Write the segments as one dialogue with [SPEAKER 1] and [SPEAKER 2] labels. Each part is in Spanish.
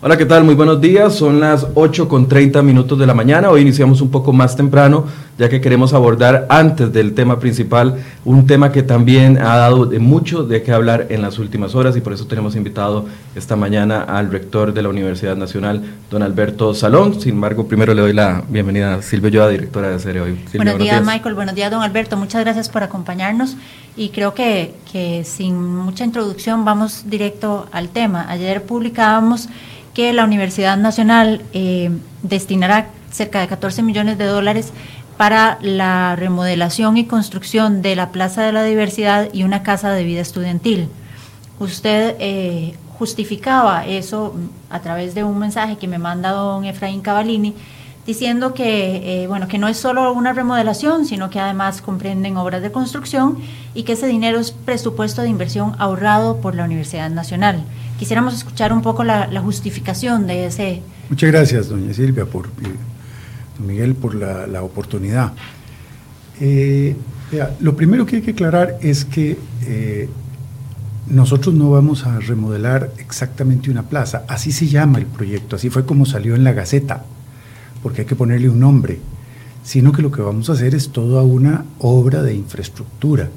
[SPEAKER 1] Hola, ¿qué tal? Muy buenos días. Son las 8 con 30 minutos de la mañana. Hoy iniciamos un poco más temprano, ya que queremos abordar antes del tema principal un tema que también ha dado de mucho de qué hablar en las últimas horas y por eso tenemos invitado esta mañana al rector de la Universidad Nacional, don Alberto Salón. Sin embargo, primero le doy la bienvenida a Silvia Yoda, directora de Serie Hoy.
[SPEAKER 2] buenos, días, Michael. Buenos días, don Alberto. Muchas gracias por acompañarnos y creo que, que sin mucha introducción vamos directo al tema. Ayer publicábamos que la Universidad Nacional eh, destinará cerca de 14 millones de dólares para la remodelación y construcción de la Plaza de la Diversidad y una casa de vida estudiantil. Usted eh, justificaba eso a través de un mensaje que me manda don Efraín Cavalini, diciendo que, eh, bueno, que no es solo una remodelación, sino que además comprenden obras de construcción y que ese dinero es presupuesto de inversión ahorrado por la Universidad Nacional. Quisiéramos escuchar un poco la, justificación de ese...
[SPEAKER 3] Muchas gracias, doña Silvia, por, eh, don Miguel, por la, oportunidad. Eh, lo primero que hay que aclarar es que eh, nosotros no vamos a remodelar exactamente una plaza, así se llama el proyecto, así fue como salió en la Gaceta, porque hay que ponerle un nombre, sino que lo que vamos a hacer es toda una obra de infraestructura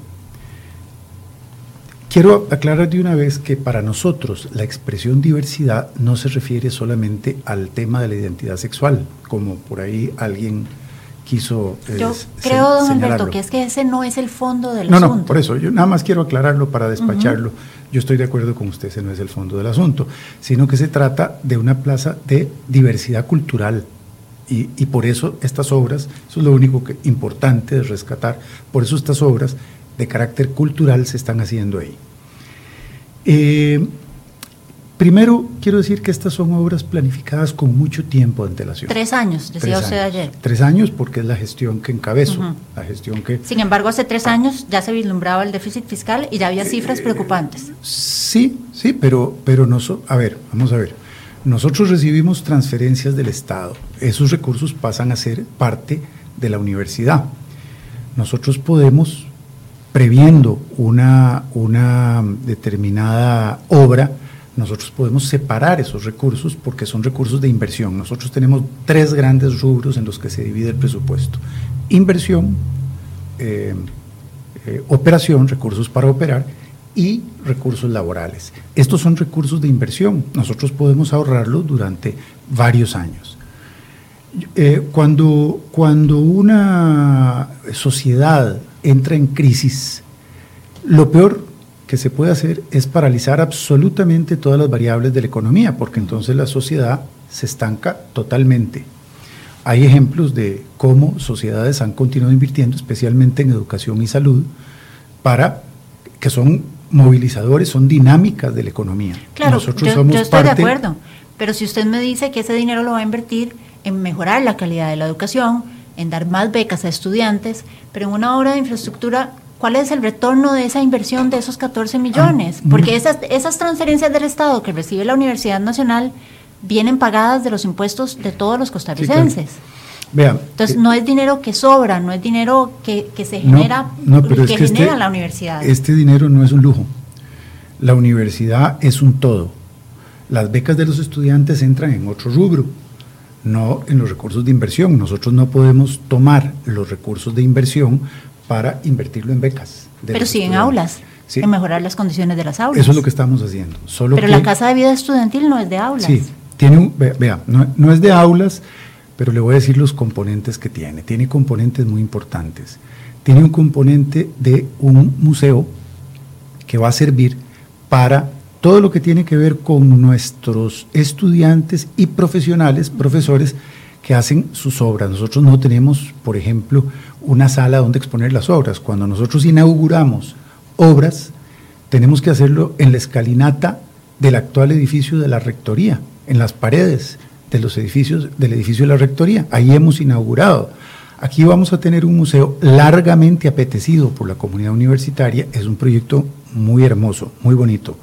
[SPEAKER 3] Quiero aclarar de una vez que para nosotros la expresión diversidad no se refiere solamente al tema de la identidad sexual, como por ahí alguien quiso.
[SPEAKER 2] Eh, yo creo, don Alberto, que es que ese no es el fondo del
[SPEAKER 3] asunto.
[SPEAKER 2] No,
[SPEAKER 3] no, por eso, yo nada más quiero aclararlo para despacharlo. Yo estoy de acuerdo con usted, ese no es el fondo del asunto, sino que se trata de una plaza de diversidad cultural. Y, y por eso estas obras, eso es lo único que, importante de rescatar, por eso estas obras de carácter cultural se están haciendo ahí. Eh, primero, quiero decir que estas son obras planificadas con mucho tiempo de antelación.
[SPEAKER 2] Tres años, decía usted ayer.
[SPEAKER 3] Tres años porque es la gestión que encabezo, la gestión que...
[SPEAKER 2] Sin embargo, hace tres años ya se vislumbraba el déficit fiscal y ya había cifras eh, preocupantes.
[SPEAKER 3] Sí, sí, pero, pero no a ver, vamos a ver. Nosotros recibimos transferencias del Estado. Esos recursos pasan a ser parte de la universidad. Nosotros podemos previendo una, una determinada obra, nosotros podemos separar esos recursos porque son recursos de inversión. Nosotros tenemos tres grandes rubros en los que se divide el presupuesto. Inversión, eh, eh, operación, recursos para operar y recursos laborales. Estos son recursos de inversión. Nosotros podemos ahorrarlos durante varios años. Eh, cuando, cuando una sociedad entra en crisis, lo peor que se puede hacer es paralizar absolutamente todas las variables de la economía, porque entonces la sociedad se estanca totalmente. Hay ejemplos de cómo sociedades han continuado invirtiendo, especialmente en educación y salud, para que son movilizadores, son dinámicas de la economía.
[SPEAKER 2] Claro, Nosotros yo, yo estoy de acuerdo, pero si usted me dice que ese dinero lo va a invertir en mejorar la calidad de la educación, en dar más becas a estudiantes, pero en una obra de infraestructura, ¿cuál es el retorno de esa inversión de esos 14 millones? Ah, Porque esas, esas transferencias del Estado que recibe la Universidad Nacional vienen pagadas de los impuestos de todos los costarricenses. Entonces, eh, no es dinero que sobra, no es dinero que, se genera, que, genera este la universidad.
[SPEAKER 3] Este dinero no es un lujo. La universidad es un todo. Las becas de los estudiantes entran en otro rubro no en los recursos de inversión. Nosotros no podemos tomar los recursos de inversión para invertirlo en becas.
[SPEAKER 2] Pero sí en aulas, en mejorar las condiciones de las aulas.
[SPEAKER 3] Eso es lo que estamos haciendo. Solo
[SPEAKER 2] pero la casa de vida estudiantil no es de aulas.
[SPEAKER 3] Sí, tiene un, vea, no, no es de aulas, pero le voy a decir los componentes que tiene. Tiene componentes muy importantes. Tiene un componente de un museo que va a servir para todo lo que tiene que ver con nuestros estudiantes y profesionales, profesores que hacen sus obras. Nosotros no tenemos, por ejemplo, una sala donde exponer las obras. Cuando nosotros inauguramos obras, tenemos que hacerlo en la escalinata del actual edificio de la Rectoría, en las paredes de los edificios del edificio de la Rectoría. Ahí hemos inaugurado. Aquí vamos a tener un museo largamente apetecido por la comunidad universitaria. Es un proyecto muy hermoso, muy bonito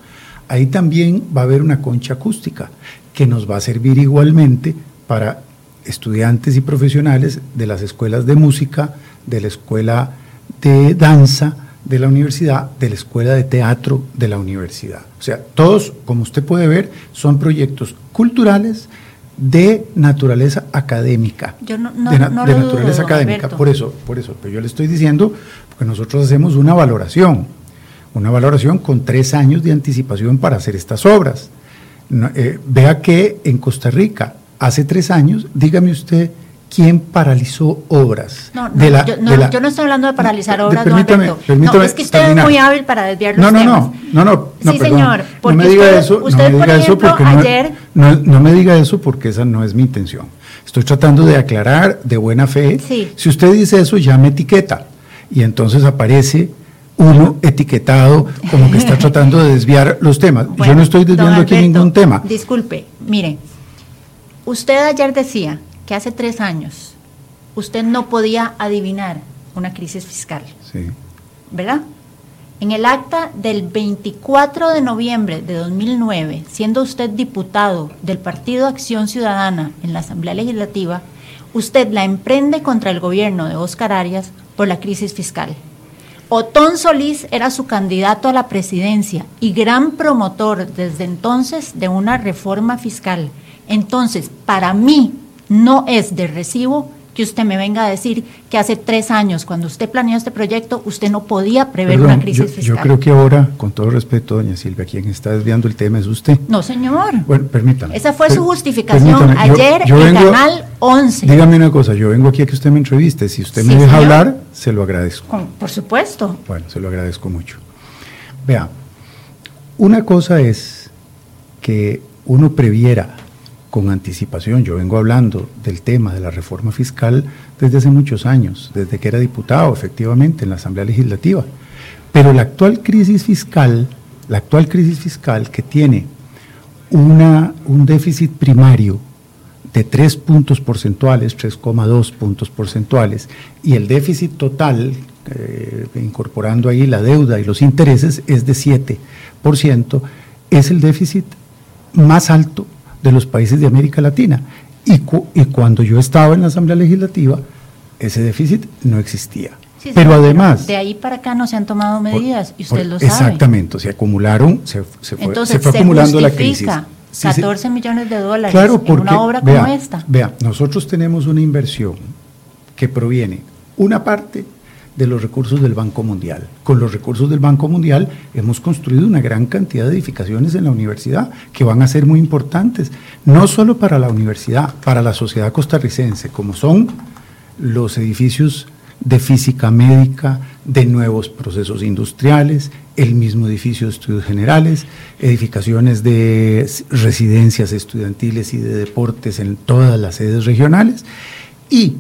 [SPEAKER 3] ahí también va a haber una concha acústica que nos va a servir igualmente para estudiantes y profesionales de las escuelas de música, de la escuela de danza, de la universidad, de la escuela de teatro de la universidad. O sea, todos, como usted puede ver, son proyectos culturales de naturaleza académica.
[SPEAKER 2] Yo no, no,
[SPEAKER 3] de,
[SPEAKER 2] no
[SPEAKER 3] de naturaleza
[SPEAKER 2] dudo,
[SPEAKER 3] académica.
[SPEAKER 2] Alberto.
[SPEAKER 3] Por eso, por eso, pero yo le estoy diciendo, porque nosotros hacemos una valoración, una valoración con tres años de anticipación para hacer estas obras. No, eh, vea que en Costa Rica, hace tres años, dígame usted, ¿quién paralizó obras?
[SPEAKER 2] No, no,
[SPEAKER 3] de la-
[SPEAKER 2] yo,
[SPEAKER 3] de
[SPEAKER 2] no,
[SPEAKER 3] la-
[SPEAKER 2] yo no estoy hablando de paralizar
[SPEAKER 3] de-
[SPEAKER 2] obras,
[SPEAKER 3] permítame,
[SPEAKER 2] don
[SPEAKER 3] permítame
[SPEAKER 2] no, es que usted
[SPEAKER 3] terminar.
[SPEAKER 2] es muy hábil para desviar los
[SPEAKER 3] no, no,
[SPEAKER 2] temas.
[SPEAKER 3] no, no, no, no,
[SPEAKER 2] sí,
[SPEAKER 3] perdón.
[SPEAKER 2] señor. Porque
[SPEAKER 3] no me diga
[SPEAKER 2] usted,
[SPEAKER 3] eso,
[SPEAKER 2] usted
[SPEAKER 3] no me diga eso
[SPEAKER 2] ejemplo,
[SPEAKER 3] porque no-
[SPEAKER 2] ayer,
[SPEAKER 3] no, no me diga eso porque esa no es mi intención. Estoy tratando de aclarar de buena fe.
[SPEAKER 2] Sí.
[SPEAKER 3] Si usted dice eso, ya me etiqueta. Y entonces aparece uno etiquetado como que está tratando de desviar los temas. Yo no estoy desviando aquí ningún tema.
[SPEAKER 2] Disculpe, mire, usted ayer decía que hace tres años usted no podía adivinar una crisis fiscal,
[SPEAKER 3] Sí.
[SPEAKER 2] ¿verdad? En el acta del 24 de noviembre de 2009, siendo usted diputado del Partido Acción Ciudadana en la Asamblea Legislativa, usted la emprende contra el gobierno de Óscar Arias por la crisis fiscal. Otón Solís era su candidato a la presidencia y gran promotor desde entonces de una reforma fiscal. Entonces, para mí no es de recibo que usted me venga a decir que hace tres años, cuando usted planeó este proyecto, usted no podía prever
[SPEAKER 3] Perdón,
[SPEAKER 2] una crisis
[SPEAKER 3] yo,
[SPEAKER 2] fiscal.
[SPEAKER 3] yo creo que ahora, con todo respeto, doña Silvia, quien está desviando el tema es usted.
[SPEAKER 2] No, señor.
[SPEAKER 3] Bueno, permítame.
[SPEAKER 2] Esa fue
[SPEAKER 3] Per-
[SPEAKER 2] su justificación
[SPEAKER 3] yo-
[SPEAKER 2] ayer
[SPEAKER 3] yo
[SPEAKER 2] en
[SPEAKER 3] vengo-
[SPEAKER 2] Canal 11.
[SPEAKER 3] Dígame una cosa, yo vengo aquí a que usted me entreviste. Si usted me
[SPEAKER 2] Sí,
[SPEAKER 3] deja
[SPEAKER 2] señor.
[SPEAKER 3] hablar, se lo agradezco.
[SPEAKER 2] Con- por supuesto.
[SPEAKER 3] Bueno, se lo agradezco mucho. Vea, una cosa es que uno previera con anticipación, yo vengo hablando del tema de la reforma fiscal desde hace muchos años, desde que era diputado, efectivamente, en la Asamblea Legislativa. Pero la actual crisis fiscal, la actual crisis fiscal que tiene una, un déficit primario de 3 puntos porcentuales, 3,2 puntos porcentuales, y el déficit total, eh, incorporando ahí la deuda y los intereses, es de 7%, es el déficit más alto de los países de América Latina. Y, cu- y cuando yo estaba en la Asamblea Legislativa, ese déficit no existía.
[SPEAKER 2] Sí,
[SPEAKER 3] Pero
[SPEAKER 2] señor,
[SPEAKER 3] además...
[SPEAKER 2] De ahí para acá no se han tomado
[SPEAKER 3] por-
[SPEAKER 2] medidas y usted
[SPEAKER 3] por-
[SPEAKER 2] lo sabe.
[SPEAKER 3] Exactamente, se acumularon, se, se fue,
[SPEAKER 2] Entonces,
[SPEAKER 3] se fue acumulando la crisis.
[SPEAKER 2] justifica
[SPEAKER 3] Sí, sí.
[SPEAKER 2] 14 millones de dólares
[SPEAKER 3] Claro,
[SPEAKER 2] en
[SPEAKER 3] porque,
[SPEAKER 2] una obra
[SPEAKER 3] vea,
[SPEAKER 2] como esta.
[SPEAKER 3] Vea, nosotros tenemos una inversión que proviene, una parte de los recursos del Banco Mundial. Con los recursos del Banco Mundial hemos construido una gran cantidad de edificaciones en la universidad que van a ser muy importantes, no solo para la universidad, para la sociedad costarricense, como son los edificios de física médica, de nuevos procesos industriales, el mismo edificio de estudios generales, edificaciones de residencias estudiantiles y de deportes en todas las sedes regionales. Y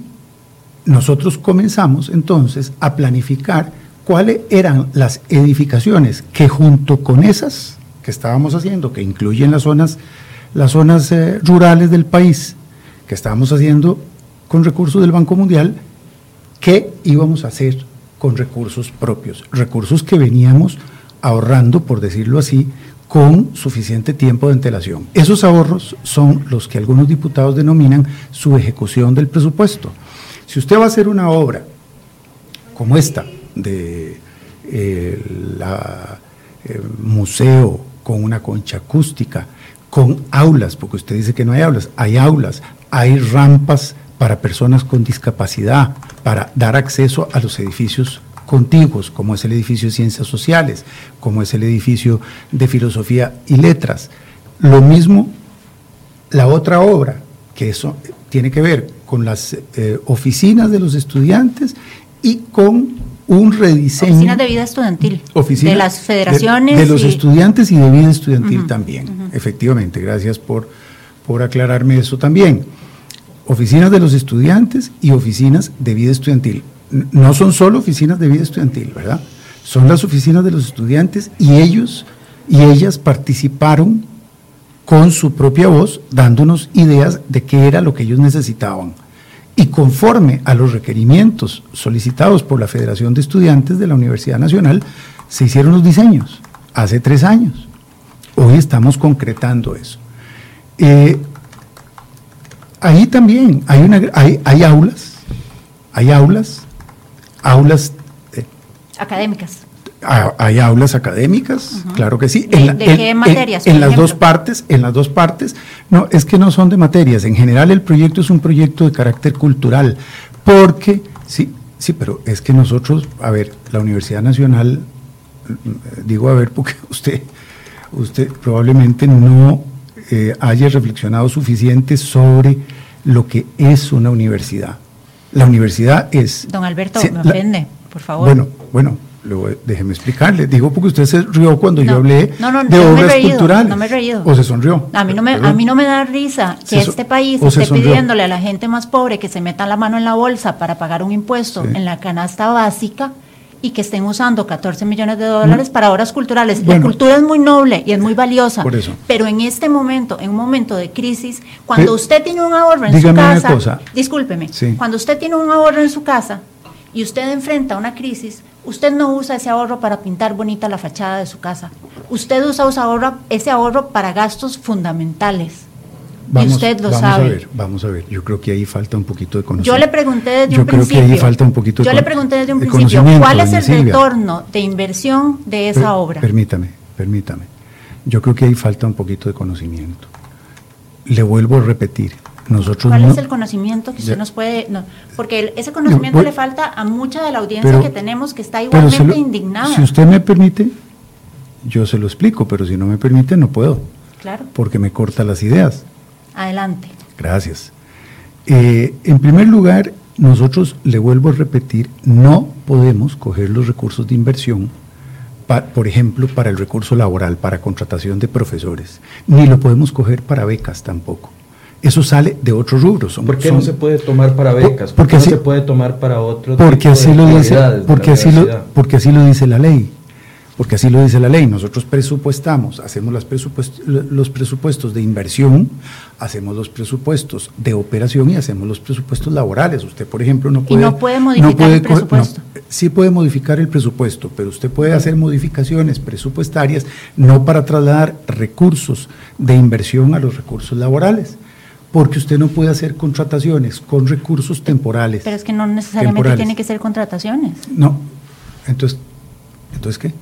[SPEAKER 3] nosotros comenzamos entonces a planificar cuáles eran las edificaciones que junto con esas que estábamos haciendo, que incluyen las zonas, las zonas eh, rurales del país, que estábamos haciendo con recursos del Banco Mundial, qué íbamos a hacer con recursos propios, recursos que veníamos ahorrando, por decirlo así, con suficiente tiempo de antelación. Esos ahorros son los que algunos diputados denominan su ejecución del presupuesto. Si usted va a hacer una obra como esta, de eh, la eh, museo con una concha acústica, con aulas, porque usted dice que no hay aulas, hay aulas, hay rampas para personas con discapacidad, para dar acceso a los edificios contiguos, como es el edificio de Ciencias Sociales, como es el edificio de Filosofía y Letras. Lo mismo la otra obra, que eso tiene que ver con las eh, oficinas de los estudiantes y con un rediseño.
[SPEAKER 2] Oficinas de vida estudiantil.
[SPEAKER 3] Oficina
[SPEAKER 2] de las federaciones.
[SPEAKER 3] De, de los
[SPEAKER 2] y-
[SPEAKER 3] estudiantes y de vida estudiantil también. Efectivamente, gracias por, por aclararme eso también. Oficinas de los estudiantes y oficinas de vida estudiantil. No son solo oficinas de vida estudiantil, ¿verdad? Son las oficinas de los estudiantes y ellos y ellas participaron con su propia voz, dándonos ideas de qué era lo que ellos necesitaban. Y conforme a los requerimientos solicitados por la Federación de Estudiantes de la Universidad Nacional, se hicieron los diseños hace tres años. Hoy estamos concretando eso. Eh, ahí también hay, una, hay, hay aulas, hay aulas, aulas eh,
[SPEAKER 2] Académicas.
[SPEAKER 3] Hay aulas académicas, claro que sí.
[SPEAKER 2] ¿De,
[SPEAKER 3] en,
[SPEAKER 2] de qué materias?
[SPEAKER 3] En, las dos partes, en las dos partes. No, es que no son de materias. En general el proyecto es un proyecto de carácter cultural, porque sí, sí, pero es que nosotros, a ver, la Universidad Nacional, digo a ver, porque usted, usted probablemente no eh, haya reflexionado suficiente sobre lo que es una universidad. La universidad es.
[SPEAKER 2] Don Alberto, me ofende, por favor.
[SPEAKER 3] Bueno, bueno, déjeme explicarle. Digo porque usted se rió cuando yo hablé de obras culturales.
[SPEAKER 2] No me he reído.
[SPEAKER 3] O se sonrió.
[SPEAKER 2] A mí no me, a mí no me da risa que este país esté pidiéndole a la gente más pobre que se meta la mano en la bolsa para pagar un impuesto en la canasta básica y que estén usando 14 millones de dólares mm. para obras culturales. la cultura es muy noble y es muy valiosa.
[SPEAKER 3] Por eso.
[SPEAKER 2] Pero en este momento, en un momento de crisis, cuando usted tiene un ahorro en su casa, discúlpeme, cuando usted tiene un ahorro en su casa y usted enfrenta una crisis, Usted no usa ese ahorro para pintar bonita la fachada de su casa. Usted usa ese ahorro, para gastos fundamentales.
[SPEAKER 3] Vamos,
[SPEAKER 2] y usted lo
[SPEAKER 3] vamos
[SPEAKER 2] sabe.
[SPEAKER 3] A ver, vamos a ver, yo creo que ahí falta un poquito de conocimiento.
[SPEAKER 2] Yo le pregunté desde
[SPEAKER 3] yo
[SPEAKER 2] un
[SPEAKER 3] creo
[SPEAKER 2] principio.
[SPEAKER 3] que ahí falta un poquito de
[SPEAKER 2] Yo le pregunté desde un principio, ¿cuál es el retorno de inversión de esa obra?
[SPEAKER 3] Permítame, permítame. Yo creo que ahí falta un poquito de conocimiento. Le vuelvo a repetir,
[SPEAKER 2] ¿Cuál es el conocimiento que usted nos puede.? porque ese conocimiento le falta a mucha de la audiencia que tenemos que está igualmente indignada.
[SPEAKER 3] Si usted me permite, yo se lo explico, pero si no me permite, no puedo.
[SPEAKER 2] Claro.
[SPEAKER 3] Porque me corta las ideas.
[SPEAKER 2] Adelante.
[SPEAKER 3] Gracias. Eh, en primer lugar, nosotros, le vuelvo a repetir, no podemos coger los recursos de inversión, por ejemplo, para el recurso laboral, para contratación de profesores, ni lo podemos coger para becas tampoco eso sale de otros rubros.
[SPEAKER 1] ¿Por qué no se puede tomar para becas? ¿Por, qué no se puede tomar para otros
[SPEAKER 3] porque así lo dice, porque así lo, porque así lo dice la ley. Porque así lo dice la ley. Nosotros presupuestamos, hacemos los presupuestos, los presupuestos de inversión, hacemos los presupuestos de operación y hacemos los presupuestos laborales. Usted, por ejemplo, no puede.
[SPEAKER 2] Y no puede modificar el presupuesto.
[SPEAKER 3] sí puede modificar el presupuesto, pero usted puede hacer modificaciones presupuestarias no para trasladar recursos de inversión a los recursos laborales porque usted no puede hacer contrataciones con recursos temporales.
[SPEAKER 2] Pero es que no necesariamente tiene que ser contrataciones.
[SPEAKER 3] No. Entonces, ¿entonces qué?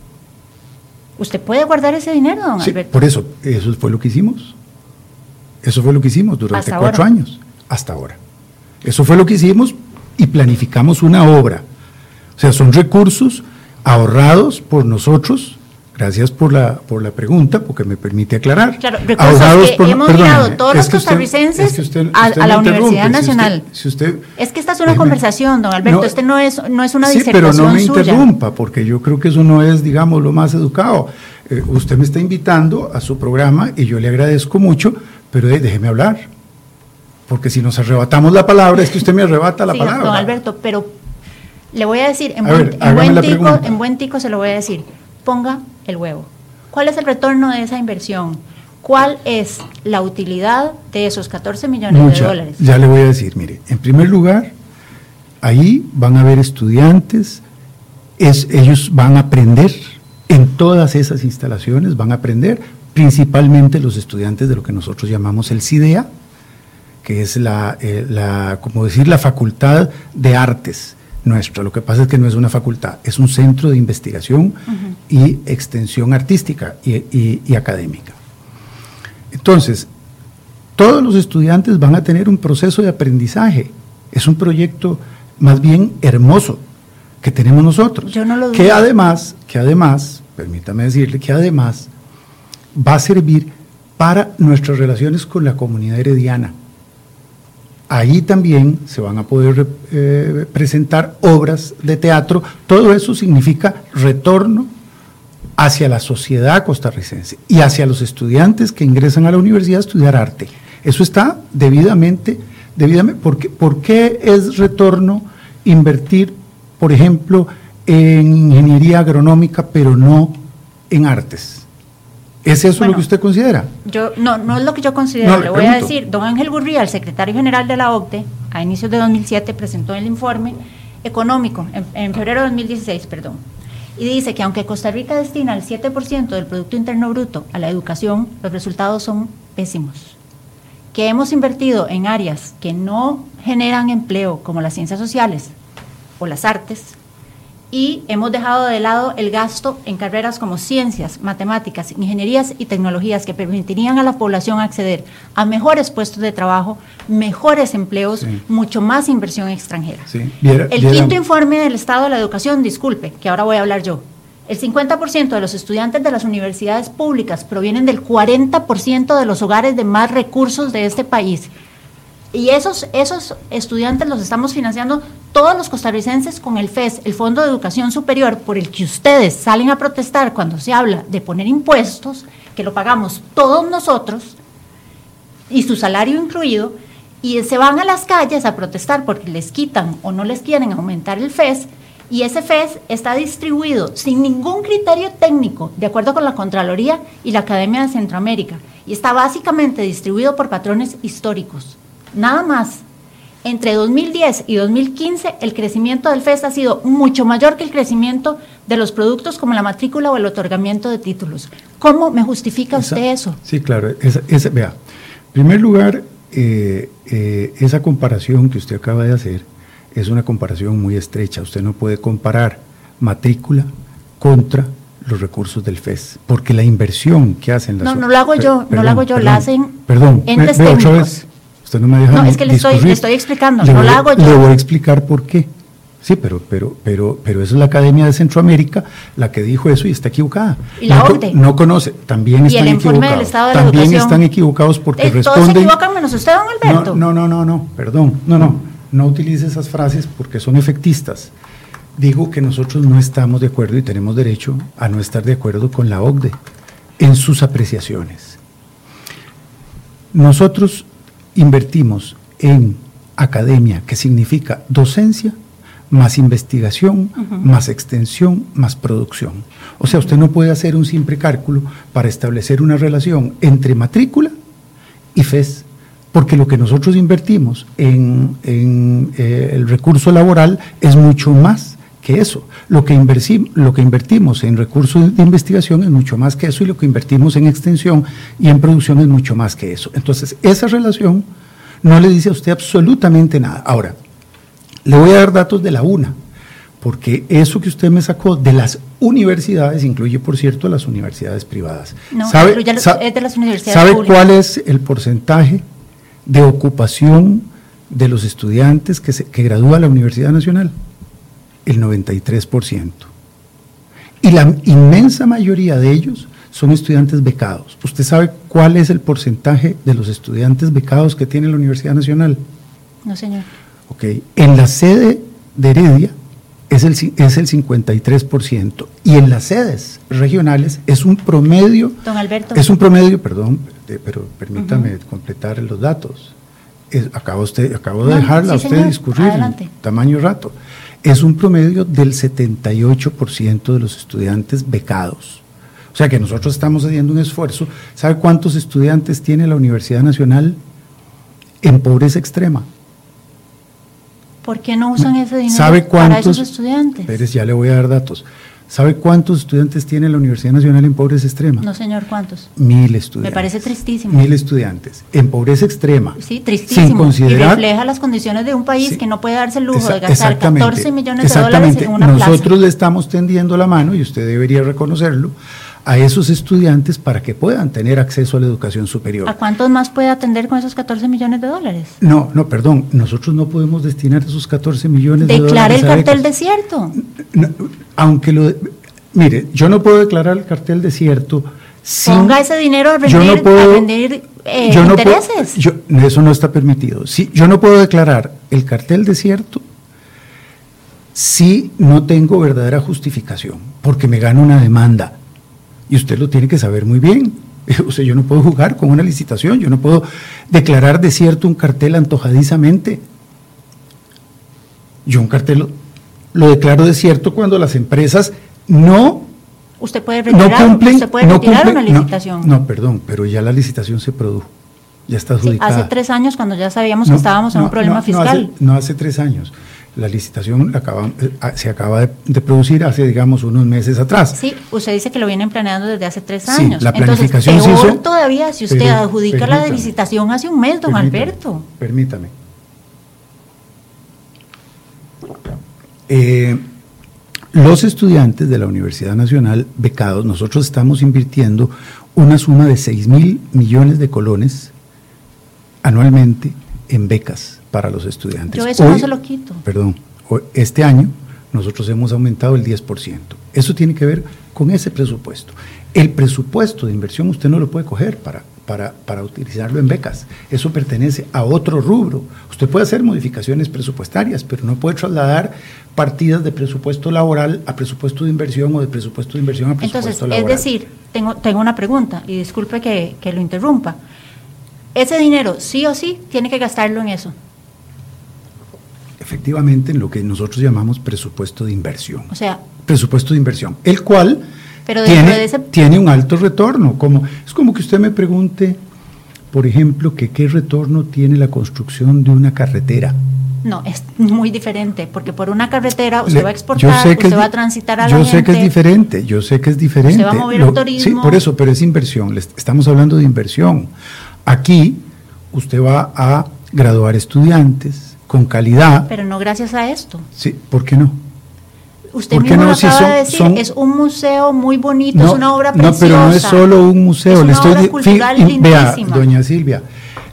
[SPEAKER 2] Usted puede guardar ese dinero, don
[SPEAKER 3] sí, Por eso, eso fue lo que hicimos. Eso fue lo que hicimos durante cuatro años, hasta ahora. Eso fue lo que hicimos y planificamos una obra. O sea, son recursos ahorrados por nosotros Gracias por la, por la pregunta, porque me permite aclarar.
[SPEAKER 2] Claro, recursos que hemos mirado todos los costarricenses a, la Universidad Nacional. es que esta es una conversación, don Alberto, este no es, no es una sí,
[SPEAKER 3] pero no me interrumpa, porque yo creo que eso no es, digamos, lo más educado. Eh, usted me está invitando a su programa y yo le agradezco mucho, pero déjeme hablar. Porque si nos arrebatamos la palabra, es que usted me arrebata la palabra.
[SPEAKER 2] Don Alberto, pero le voy a decir, en, buen, tico, en buen tico se lo voy a decir, ponga el huevo. ¿Cuál es el retorno de esa inversión? ¿Cuál es la utilidad de esos 14 millones de dólares?
[SPEAKER 3] Ya le voy a decir, mire, en primer lugar, ahí van a haber estudiantes, es, ellos van a aprender en todas esas instalaciones, van a aprender principalmente los estudiantes de lo que nosotros llamamos el CIDEA, que es la, eh, la como decir, la Facultad de Artes nuestro. Lo que pasa es que no es una facultad, es un centro de investigación y extensión artística y, académica. Entonces, todos los estudiantes van a tener un proceso de aprendizaje. Es un proyecto más bien hermoso que tenemos nosotros.
[SPEAKER 2] Yo no lo
[SPEAKER 3] que además, que además, permítame decirle, que además va a servir para nuestras relaciones con la comunidad herediana Ahí también se van a poder eh, presentar obras de teatro. Todo eso significa retorno hacia la sociedad costarricense y hacia los estudiantes que ingresan a la universidad a estudiar arte. Eso está debidamente, debidamente porque, ¿por qué es retorno invertir, por ejemplo, en ingeniería agronómica, pero no en artes? ¿Es eso lo que usted considera?
[SPEAKER 2] Yo no, no es lo que yo considero. le, voy a decir, don Ángel Gurría, el secretario general de la OCDE, a inicios de 2007 presentó el informe económico, en, febrero de 2016, perdón, y dice que aunque Costa Rica destina el 7% del Producto Interno Bruto a la educación, los resultados son pésimos. Que hemos invertido en áreas que no generan empleo, como las ciencias sociales o las artes, y hemos dejado de lado el gasto en carreras como ciencias, matemáticas, ingenierías y tecnologías que permitirían a la población acceder a mejores puestos de trabajo, mejores empleos, mucho más inversión extranjera. el quinto informe del Estado de la Educación, disculpe, que ahora voy a hablar yo. El 50% de los estudiantes de las universidades públicas provienen del 40% de los hogares de más recursos de este país y esos, esos estudiantes los estamos financiando todos los costarricenses con el FES, el Fondo de Educación Superior, por el que ustedes salen a protestar cuando se habla de poner impuestos, que lo pagamos todos nosotros, y su salario incluido, y se van a las calles a protestar porque les quitan o no les quieren aumentar el FES, y ese FES está distribuido sin ningún criterio técnico, de acuerdo con la Contraloría y la Academia de Centroamérica, y está básicamente distribuido por patrones históricos nada más. Entre 2010 y 2015 el crecimiento del FES ha sido mucho mayor que el crecimiento de los productos como la matrícula o el otorgamiento de títulos. ¿Cómo me justifica usted eso?
[SPEAKER 3] Sí, claro. Esa, vea, en primer lugar, eh, eh, esa comparación que usted acaba de hacer es una comparación muy estrecha. Usted no puede comparar matrícula contra los recursos del FES, porque la inversión que hacen las...
[SPEAKER 2] No, no lo hago yo, no lo hago yo, la hacen
[SPEAKER 3] perdón, entes técnicos. Usted no me deja.
[SPEAKER 2] No, es que le estoy, le estoy, explicando, no
[SPEAKER 3] lo
[SPEAKER 2] hago yo.
[SPEAKER 3] Le voy a explicar por qué. Sí, pero, pero, pero, pero eso es la Academia de Centroamérica la que dijo eso y está equivocada.
[SPEAKER 2] ¿Y la
[SPEAKER 3] no, no conoce, también
[SPEAKER 2] ¿Y
[SPEAKER 3] están
[SPEAKER 2] el
[SPEAKER 3] equivocados.
[SPEAKER 2] Del estado de
[SPEAKER 3] también están equivocados porque
[SPEAKER 2] eh,
[SPEAKER 3] responden.
[SPEAKER 2] Todos se equivocan menos usted, don Alberto.
[SPEAKER 3] No, no, no, no, perdón, no, no, no utilice esas frases porque son efectistas. Digo que nosotros no estamos de acuerdo y tenemos derecho a no estar de acuerdo con la OCDE en sus apreciaciones. Nosotros invertimos en academia, que significa docencia, más investigación, más extensión, más producción. O sea, usted no puede hacer un simple cálculo para establecer una relación entre matrícula y FES, porque lo que nosotros invertimos en, eh, el recurso laboral es mucho más que eso. Lo que, lo que invertimos en recursos de investigación es mucho más que eso y lo que invertimos en extensión y en producción es mucho más que eso. Entonces, esa relación no le dice a usted absolutamente nada. Ahora, le voy a dar datos de la UNA, porque eso que usted me sacó de las universidades incluye, por cierto, las universidades privadas.
[SPEAKER 2] No, ¿Sabe, es de las universidades
[SPEAKER 3] ¿Sabe cuál es el porcentaje de ocupación de los estudiantes que, se, que gradúa la Universidad Nacional? El 93%. Y la inmensa mayoría de ellos son estudiantes becados. ¿Usted sabe cuál es el porcentaje de los estudiantes becados que tiene la Universidad Nacional?
[SPEAKER 2] No, señor.
[SPEAKER 3] Ok, en la sede de Heredia es el, es el 53% y en las sedes regionales es un promedio.
[SPEAKER 2] Don Alberto.
[SPEAKER 3] Es un promedio, perdón, pero permítame completar los datos. acabo, usted, acabo de dejarla a usted discurrir tamaño rato. Es un promedio del 78% de los estudiantes becados. O sea que nosotros estamos haciendo un esfuerzo. ¿Sabe cuántos estudiantes tiene la Universidad Nacional en pobreza extrema?
[SPEAKER 2] ¿Por qué no usan ese dinero
[SPEAKER 3] ¿Sabe cuántos,
[SPEAKER 2] para esos estudiantes?
[SPEAKER 3] Pérez, ya le voy a dar datos. ¿Sabe cuántos estudiantes tiene la Universidad Nacional en pobreza extrema?
[SPEAKER 2] No, señor, ¿cuántos?
[SPEAKER 3] Mil estudiantes.
[SPEAKER 2] Me parece tristísimo.
[SPEAKER 3] Mil estudiantes en pobreza extrema.
[SPEAKER 2] Sí, tristísimo. Sin considerar, y refleja las condiciones de un país que no puede darse el lujo de gastar 14 millones de dólares en una
[SPEAKER 3] Nosotros le estamos tendiendo la mano, y usted debería reconocerlo, a esos estudiantes para que puedan tener acceso a la educación superior.
[SPEAKER 2] ¿A cuántos más puede atender con esos 14 millones de dólares?
[SPEAKER 3] No, no, perdón, nosotros no podemos destinar esos 14 millones
[SPEAKER 2] de dólares. Declare el cartel desierto.
[SPEAKER 3] Aunque lo. mire, yo no puedo declarar el cartel desierto.
[SPEAKER 2] Ponga ese dinero a rendir, no puedo, eh, intereses.
[SPEAKER 3] eso no está permitido. Si, yo no puedo declarar el cartel desierto si no tengo verdadera justificación, porque me gano una demanda y usted lo tiene que saber muy bien. O sea, yo no puedo jugar con una licitación, yo no puedo declarar desierto un cartel antojadizamente. Yo un cartel lo, declaro desierto cuando las empresas no
[SPEAKER 2] Usted puede retirar, no cumplen, usted puede retirar una licitación.
[SPEAKER 3] No, perdón, pero ya la licitación se produjo. Ya está adjudicada.
[SPEAKER 2] hace tres años, cuando ya sabíamos que estábamos en un problema fiscal.
[SPEAKER 3] no hace tres años. La licitación eh, ah, se acaba de, producir hace, digamos, unos meses atrás.
[SPEAKER 2] Sí, usted dice que lo vienen planeando desde hace tres años.
[SPEAKER 3] Sí, la planificación
[SPEAKER 2] Entonces, peor todavía si usted adjudica la licitación hace un mes, don Alberto.
[SPEAKER 3] Permítame. Eh, los estudiantes de la Universidad Nacional becados, nosotros estamos invirtiendo una suma de 6 mil millones de colones anualmente en becas para los estudiantes.
[SPEAKER 2] Yo eso no se lo quito.
[SPEAKER 3] Perdón, este año nosotros hemos aumentado el 10%. Eso tiene que ver con ese presupuesto. El presupuesto de inversión usted no lo puede coger para, para, para, utilizarlo en becas. Eso pertenece a otro rubro. Usted puede hacer modificaciones presupuestarias, pero no puede trasladar partidas de presupuesto laboral a presupuesto de inversión o de presupuesto de inversión a presupuesto
[SPEAKER 2] Entonces,
[SPEAKER 3] laboral.
[SPEAKER 2] Es decir, tengo, tengo una pregunta, y disculpe que, que lo interrumpa. Ese dinero, sí o sí, tiene que gastarlo en eso
[SPEAKER 3] efectivamente en lo que nosotros llamamos presupuesto de inversión.
[SPEAKER 2] O sea,
[SPEAKER 3] presupuesto de inversión, el cual tiene, ese... tiene, un alto retorno. Como, es como que usted me pregunte, por ejemplo, que qué retorno tiene la construcción de una carretera.
[SPEAKER 2] No, es muy diferente, porque por una carretera usted Le, va a exportar, usted va a transitar a
[SPEAKER 3] yo
[SPEAKER 2] la
[SPEAKER 3] sé que es diferente, yo sé que es diferente.
[SPEAKER 2] Se va a mover Lo, el turismo.
[SPEAKER 3] Sí, por eso, pero es inversión, estamos hablando de inversión. Aquí usted va a graduar estudiantes con calidad.
[SPEAKER 2] Pero no gracias a esto.
[SPEAKER 3] Sí, ¿por qué no?
[SPEAKER 2] Usted mismo no? lo acaba si son, de decir, son, es un museo muy bonito,
[SPEAKER 3] no,
[SPEAKER 2] es una obra preciosa.
[SPEAKER 3] No, pero no es solo un museo.
[SPEAKER 2] Es una
[SPEAKER 3] Le estoy
[SPEAKER 2] obra cultural
[SPEAKER 3] fin, vea, doña Silvia,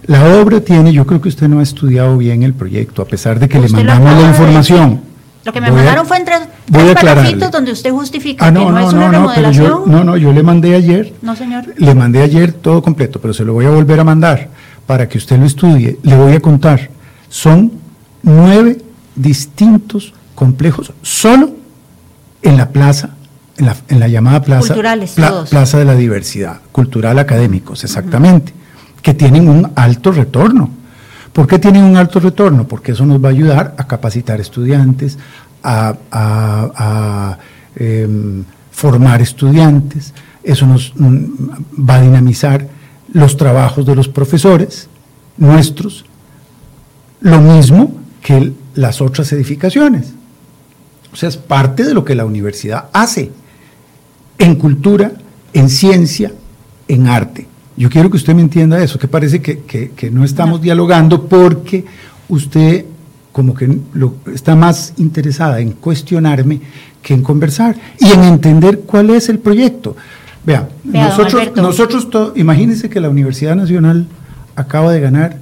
[SPEAKER 3] la obra tiene, yo creo que usted no ha estudiado bien el proyecto, a pesar de que le mandamos la información.
[SPEAKER 2] Lo que me voy mandaron a, fue en tres, párrafitos donde usted justifica
[SPEAKER 3] ah, no,
[SPEAKER 2] que no,
[SPEAKER 3] no
[SPEAKER 2] es una
[SPEAKER 3] no,
[SPEAKER 2] remodelación.
[SPEAKER 3] Yo, no, no, yo le mandé ayer.
[SPEAKER 2] No, señor.
[SPEAKER 3] Le mandé ayer todo completo, pero se lo voy a volver a mandar para que usted lo estudie. Le voy a contar. Son nueve distintos complejos solo en la plaza, en la, en la llamada plaza,
[SPEAKER 2] Culturales,
[SPEAKER 3] pla,
[SPEAKER 2] todos.
[SPEAKER 3] plaza de la diversidad, cultural académicos, exactamente, uh -huh. que tienen un alto retorno. ¿Por qué tienen un alto retorno? Porque eso nos va a ayudar a capacitar estudiantes, a, a, a eh, formar estudiantes, eso nos mm, va a dinamizar los trabajos de los profesores nuestros, lo mismo que las otras edificaciones. O sea, es parte de lo que la universidad hace en cultura, en ciencia, en arte. Yo quiero que usted me entienda eso, que parece que, que, que no estamos no. dialogando porque usted como que lo, está más interesada en cuestionarme que en conversar y en entender cuál es el proyecto. Vea,
[SPEAKER 2] Vea
[SPEAKER 3] nosotros, nosotros to, imagínense que la Universidad Nacional acaba de ganar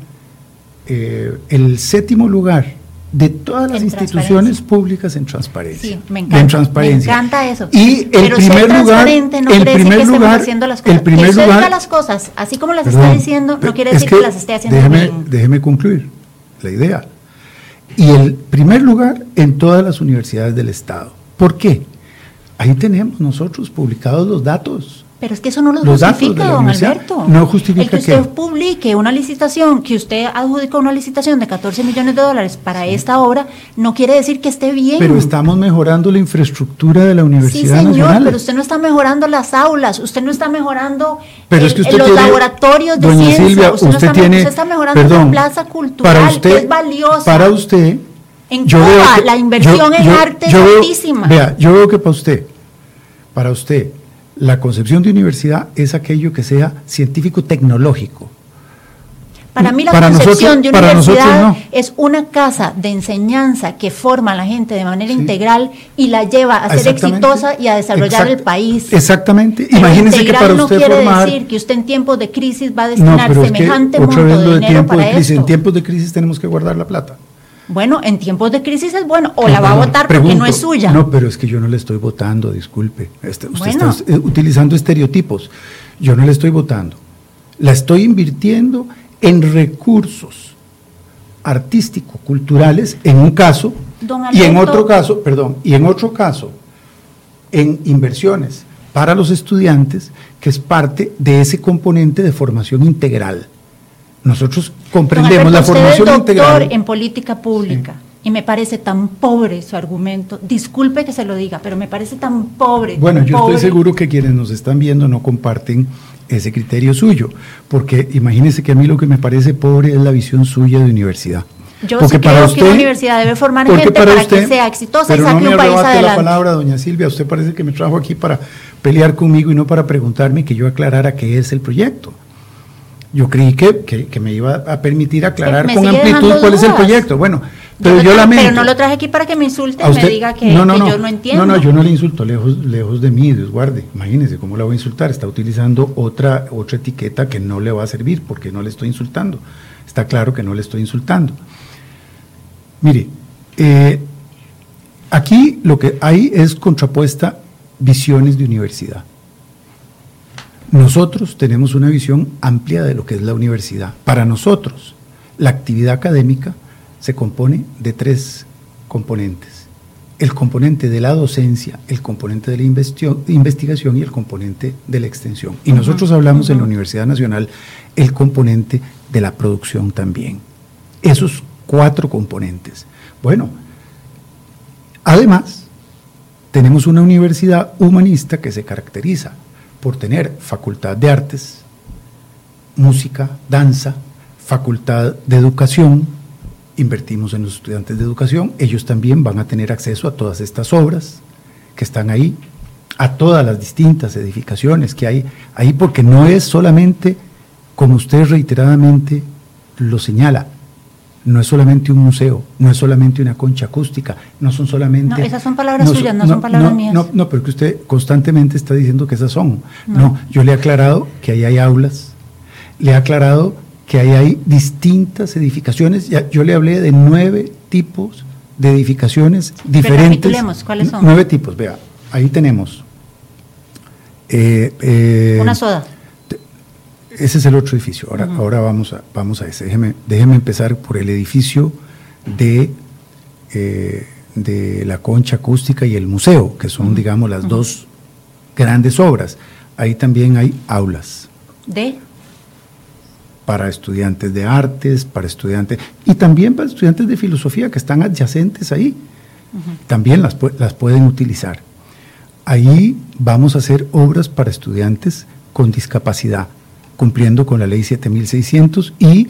[SPEAKER 3] eh, el séptimo lugar de todas las
[SPEAKER 2] en
[SPEAKER 3] instituciones públicas en transparencia.
[SPEAKER 2] Sí, me encanta.
[SPEAKER 3] En transparencia.
[SPEAKER 2] Me encanta eso.
[SPEAKER 3] Y el
[SPEAKER 2] Pero
[SPEAKER 3] primer lugar,
[SPEAKER 2] transparente no
[SPEAKER 3] el primer lugar,
[SPEAKER 2] estemos haciendo las cosas.
[SPEAKER 3] el primer
[SPEAKER 2] que
[SPEAKER 3] lugar,
[SPEAKER 2] diga las cosas así como las
[SPEAKER 3] perdón,
[SPEAKER 2] está diciendo, no quiere
[SPEAKER 3] es
[SPEAKER 2] decir que, que, las esté haciendo
[SPEAKER 3] déjeme,
[SPEAKER 2] bien.
[SPEAKER 3] Déjeme concluir la idea. Y el primer lugar en todas las universidades del Estado. ¿Por qué? Ahí tenemos nosotros publicados los datos.
[SPEAKER 2] Pero es que eso no lo
[SPEAKER 3] Los
[SPEAKER 2] justifica, don Alberto.
[SPEAKER 3] No justifica
[SPEAKER 2] El que usted
[SPEAKER 3] qué?
[SPEAKER 2] publique una licitación, que usted adjudicó una licitación de 14 millones de dólares para esta obra, no quiere decir que esté bien.
[SPEAKER 3] Pero estamos mejorando la infraestructura de la
[SPEAKER 2] Sí,
[SPEAKER 3] Universidad
[SPEAKER 2] señor,
[SPEAKER 3] Nacional.
[SPEAKER 2] pero usted no está mejorando las aulas, usted no está mejorando
[SPEAKER 3] Pero
[SPEAKER 2] el-
[SPEAKER 3] es que usted
[SPEAKER 2] los
[SPEAKER 3] tiene-
[SPEAKER 2] laboratorios de
[SPEAKER 3] Doña
[SPEAKER 2] ciencia,
[SPEAKER 3] Silvia,
[SPEAKER 2] usted, no
[SPEAKER 3] usted
[SPEAKER 2] está,
[SPEAKER 3] tiene-
[SPEAKER 2] usted está mejorando
[SPEAKER 3] perdón,
[SPEAKER 2] la plaza cultural,
[SPEAKER 3] para usted,
[SPEAKER 2] que es valiosa.
[SPEAKER 3] Para usted,
[SPEAKER 2] En
[SPEAKER 3] yo
[SPEAKER 2] Cuba,
[SPEAKER 3] que-
[SPEAKER 2] la inversión
[SPEAKER 3] yo-
[SPEAKER 2] en
[SPEAKER 3] yo-
[SPEAKER 2] arte
[SPEAKER 3] yo
[SPEAKER 2] es altísima.
[SPEAKER 3] Vea, yo veo que para usted, para usted, la concepción de universidad es aquello que sea científico-tecnológico.
[SPEAKER 2] Para mí la
[SPEAKER 3] Para
[SPEAKER 2] concepción
[SPEAKER 3] nosotros-
[SPEAKER 2] de universidad es una casa de enseñanza que forma a la gente de manera
[SPEAKER 3] Sí.
[SPEAKER 2] integral y la lleva a ser exitosa y a desarrollar
[SPEAKER 3] Exact-
[SPEAKER 2] el país.
[SPEAKER 3] Exactamente.
[SPEAKER 2] Pero
[SPEAKER 3] Imagínense que para
[SPEAKER 2] no
[SPEAKER 3] usted
[SPEAKER 2] quiere
[SPEAKER 3] formar...
[SPEAKER 2] decir que usted en tiempos de crisis va a
[SPEAKER 3] No,
[SPEAKER 2] destinar
[SPEAKER 3] pero es que
[SPEAKER 2] semejante monto de dinero
[SPEAKER 3] tiempo
[SPEAKER 2] para
[SPEAKER 3] de crisis. En tiempos de crisis tenemos que guardar la plata.
[SPEAKER 2] Bueno, en tiempos de crisis es bueno, o la va a votar porque no es suya.
[SPEAKER 3] No, pero es que yo no le estoy votando, disculpe. Este, usted
[SPEAKER 2] Bueno.
[SPEAKER 3] está eh, utilizando estereotipos. Yo no le estoy votando. La estoy invirtiendo en recursos artísticos, culturales, en un caso, y en otro caso, perdón, y en otro caso, en inversiones para los estudiantes, que es parte de ese componente de formación integral. Nosotros comprendemos la
[SPEAKER 2] Alberto, usted
[SPEAKER 3] formación
[SPEAKER 2] es doctor
[SPEAKER 3] integral.
[SPEAKER 2] en política pública y me parece tan pobre su argumento. Disculpe que se lo diga, pero me parece tan pobre.
[SPEAKER 3] Bueno,
[SPEAKER 2] tan
[SPEAKER 3] yo
[SPEAKER 2] pobre.
[SPEAKER 3] estoy seguro que quienes nos están viendo no comparten ese criterio suyo, porque imagínese que a mí lo que me parece pobre es la visión suya de universidad.
[SPEAKER 2] Yo
[SPEAKER 3] porque
[SPEAKER 2] sí creo que una universidad debe formar gente para,
[SPEAKER 3] usted-
[SPEAKER 2] que sea exitosa y
[SPEAKER 3] pero
[SPEAKER 2] saque
[SPEAKER 3] no me
[SPEAKER 2] un país adelante.
[SPEAKER 3] la palabra, doña Silvia, usted parece que me trajo aquí para pelear conmigo y no para preguntarme que yo aclarara qué es el proyecto. Yo creí que, que- que me iba a permitir aclarar
[SPEAKER 2] me
[SPEAKER 3] con amplitud cuál es el proyecto. Bueno, Pero yo, lamento.
[SPEAKER 2] Pero no lo traje aquí para que me insulte y me diga que, yo no entiendo.
[SPEAKER 3] No, no, yo no le insulto, lejos, lejos de mí, Dios guarde. Imagínese cómo la voy a insultar. Está utilizando otra, otra etiqueta que no le va a servir porque no le estoy insultando. Está claro que no le estoy insultando. Mire, eh, aquí lo que hay es contrapuesta visiones de universidad. Nosotros tenemos una visión amplia de lo que es la universidad. Para nosotros, la actividad académica se compone de tres componentes. El componente de la docencia, el componente de la investigación y el componente de la extensión. Y nosotros hablamos en la Universidad Nacional el componente de la producción también. Esos cuatro componentes. Bueno, además, tenemos una universidad humanista que se caracteriza por tener facultad de artes, música, danza, facultad de educación, invertimos en los estudiantes de educación, ellos también van a tener acceso a todas estas obras que están ahí, a todas las distintas edificaciones que hay ahí, porque no es solamente, como usted reiteradamente lo señala, no es solamente un museo, no es solamente una concha acústica, no son solamente...
[SPEAKER 2] No, esas son palabras suyas, no, son palabras mías.
[SPEAKER 3] No, no, pero que usted constantemente está diciendo que esas son. No, yo le he aclarado que ahí hay aulas, le he aclarado que ahí hay distintas edificaciones. Ya, yo le hablé de nueve tipos de edificaciones diferentes.
[SPEAKER 2] ¿cuáles son?
[SPEAKER 3] Nueve tipos, vea, ahí tenemos.
[SPEAKER 2] Eh, eh, Una soda.
[SPEAKER 3] Ese es el otro edificio. Ahora, ahora vamos, a, vamos a ese. Déjeme, déjeme empezar por el edificio de, eh, de la concha acústica y el museo, que son, digamos, las dos grandes obras. Ahí también hay aulas.
[SPEAKER 2] ¿De?
[SPEAKER 3] para estudiantes de artes, para estudiantes, y también para estudiantes de filosofía que están adyacentes ahí. También las, las pueden utilizar. Ahí vamos a hacer obras para estudiantes con discapacidad, cumpliendo con la ley 7600 y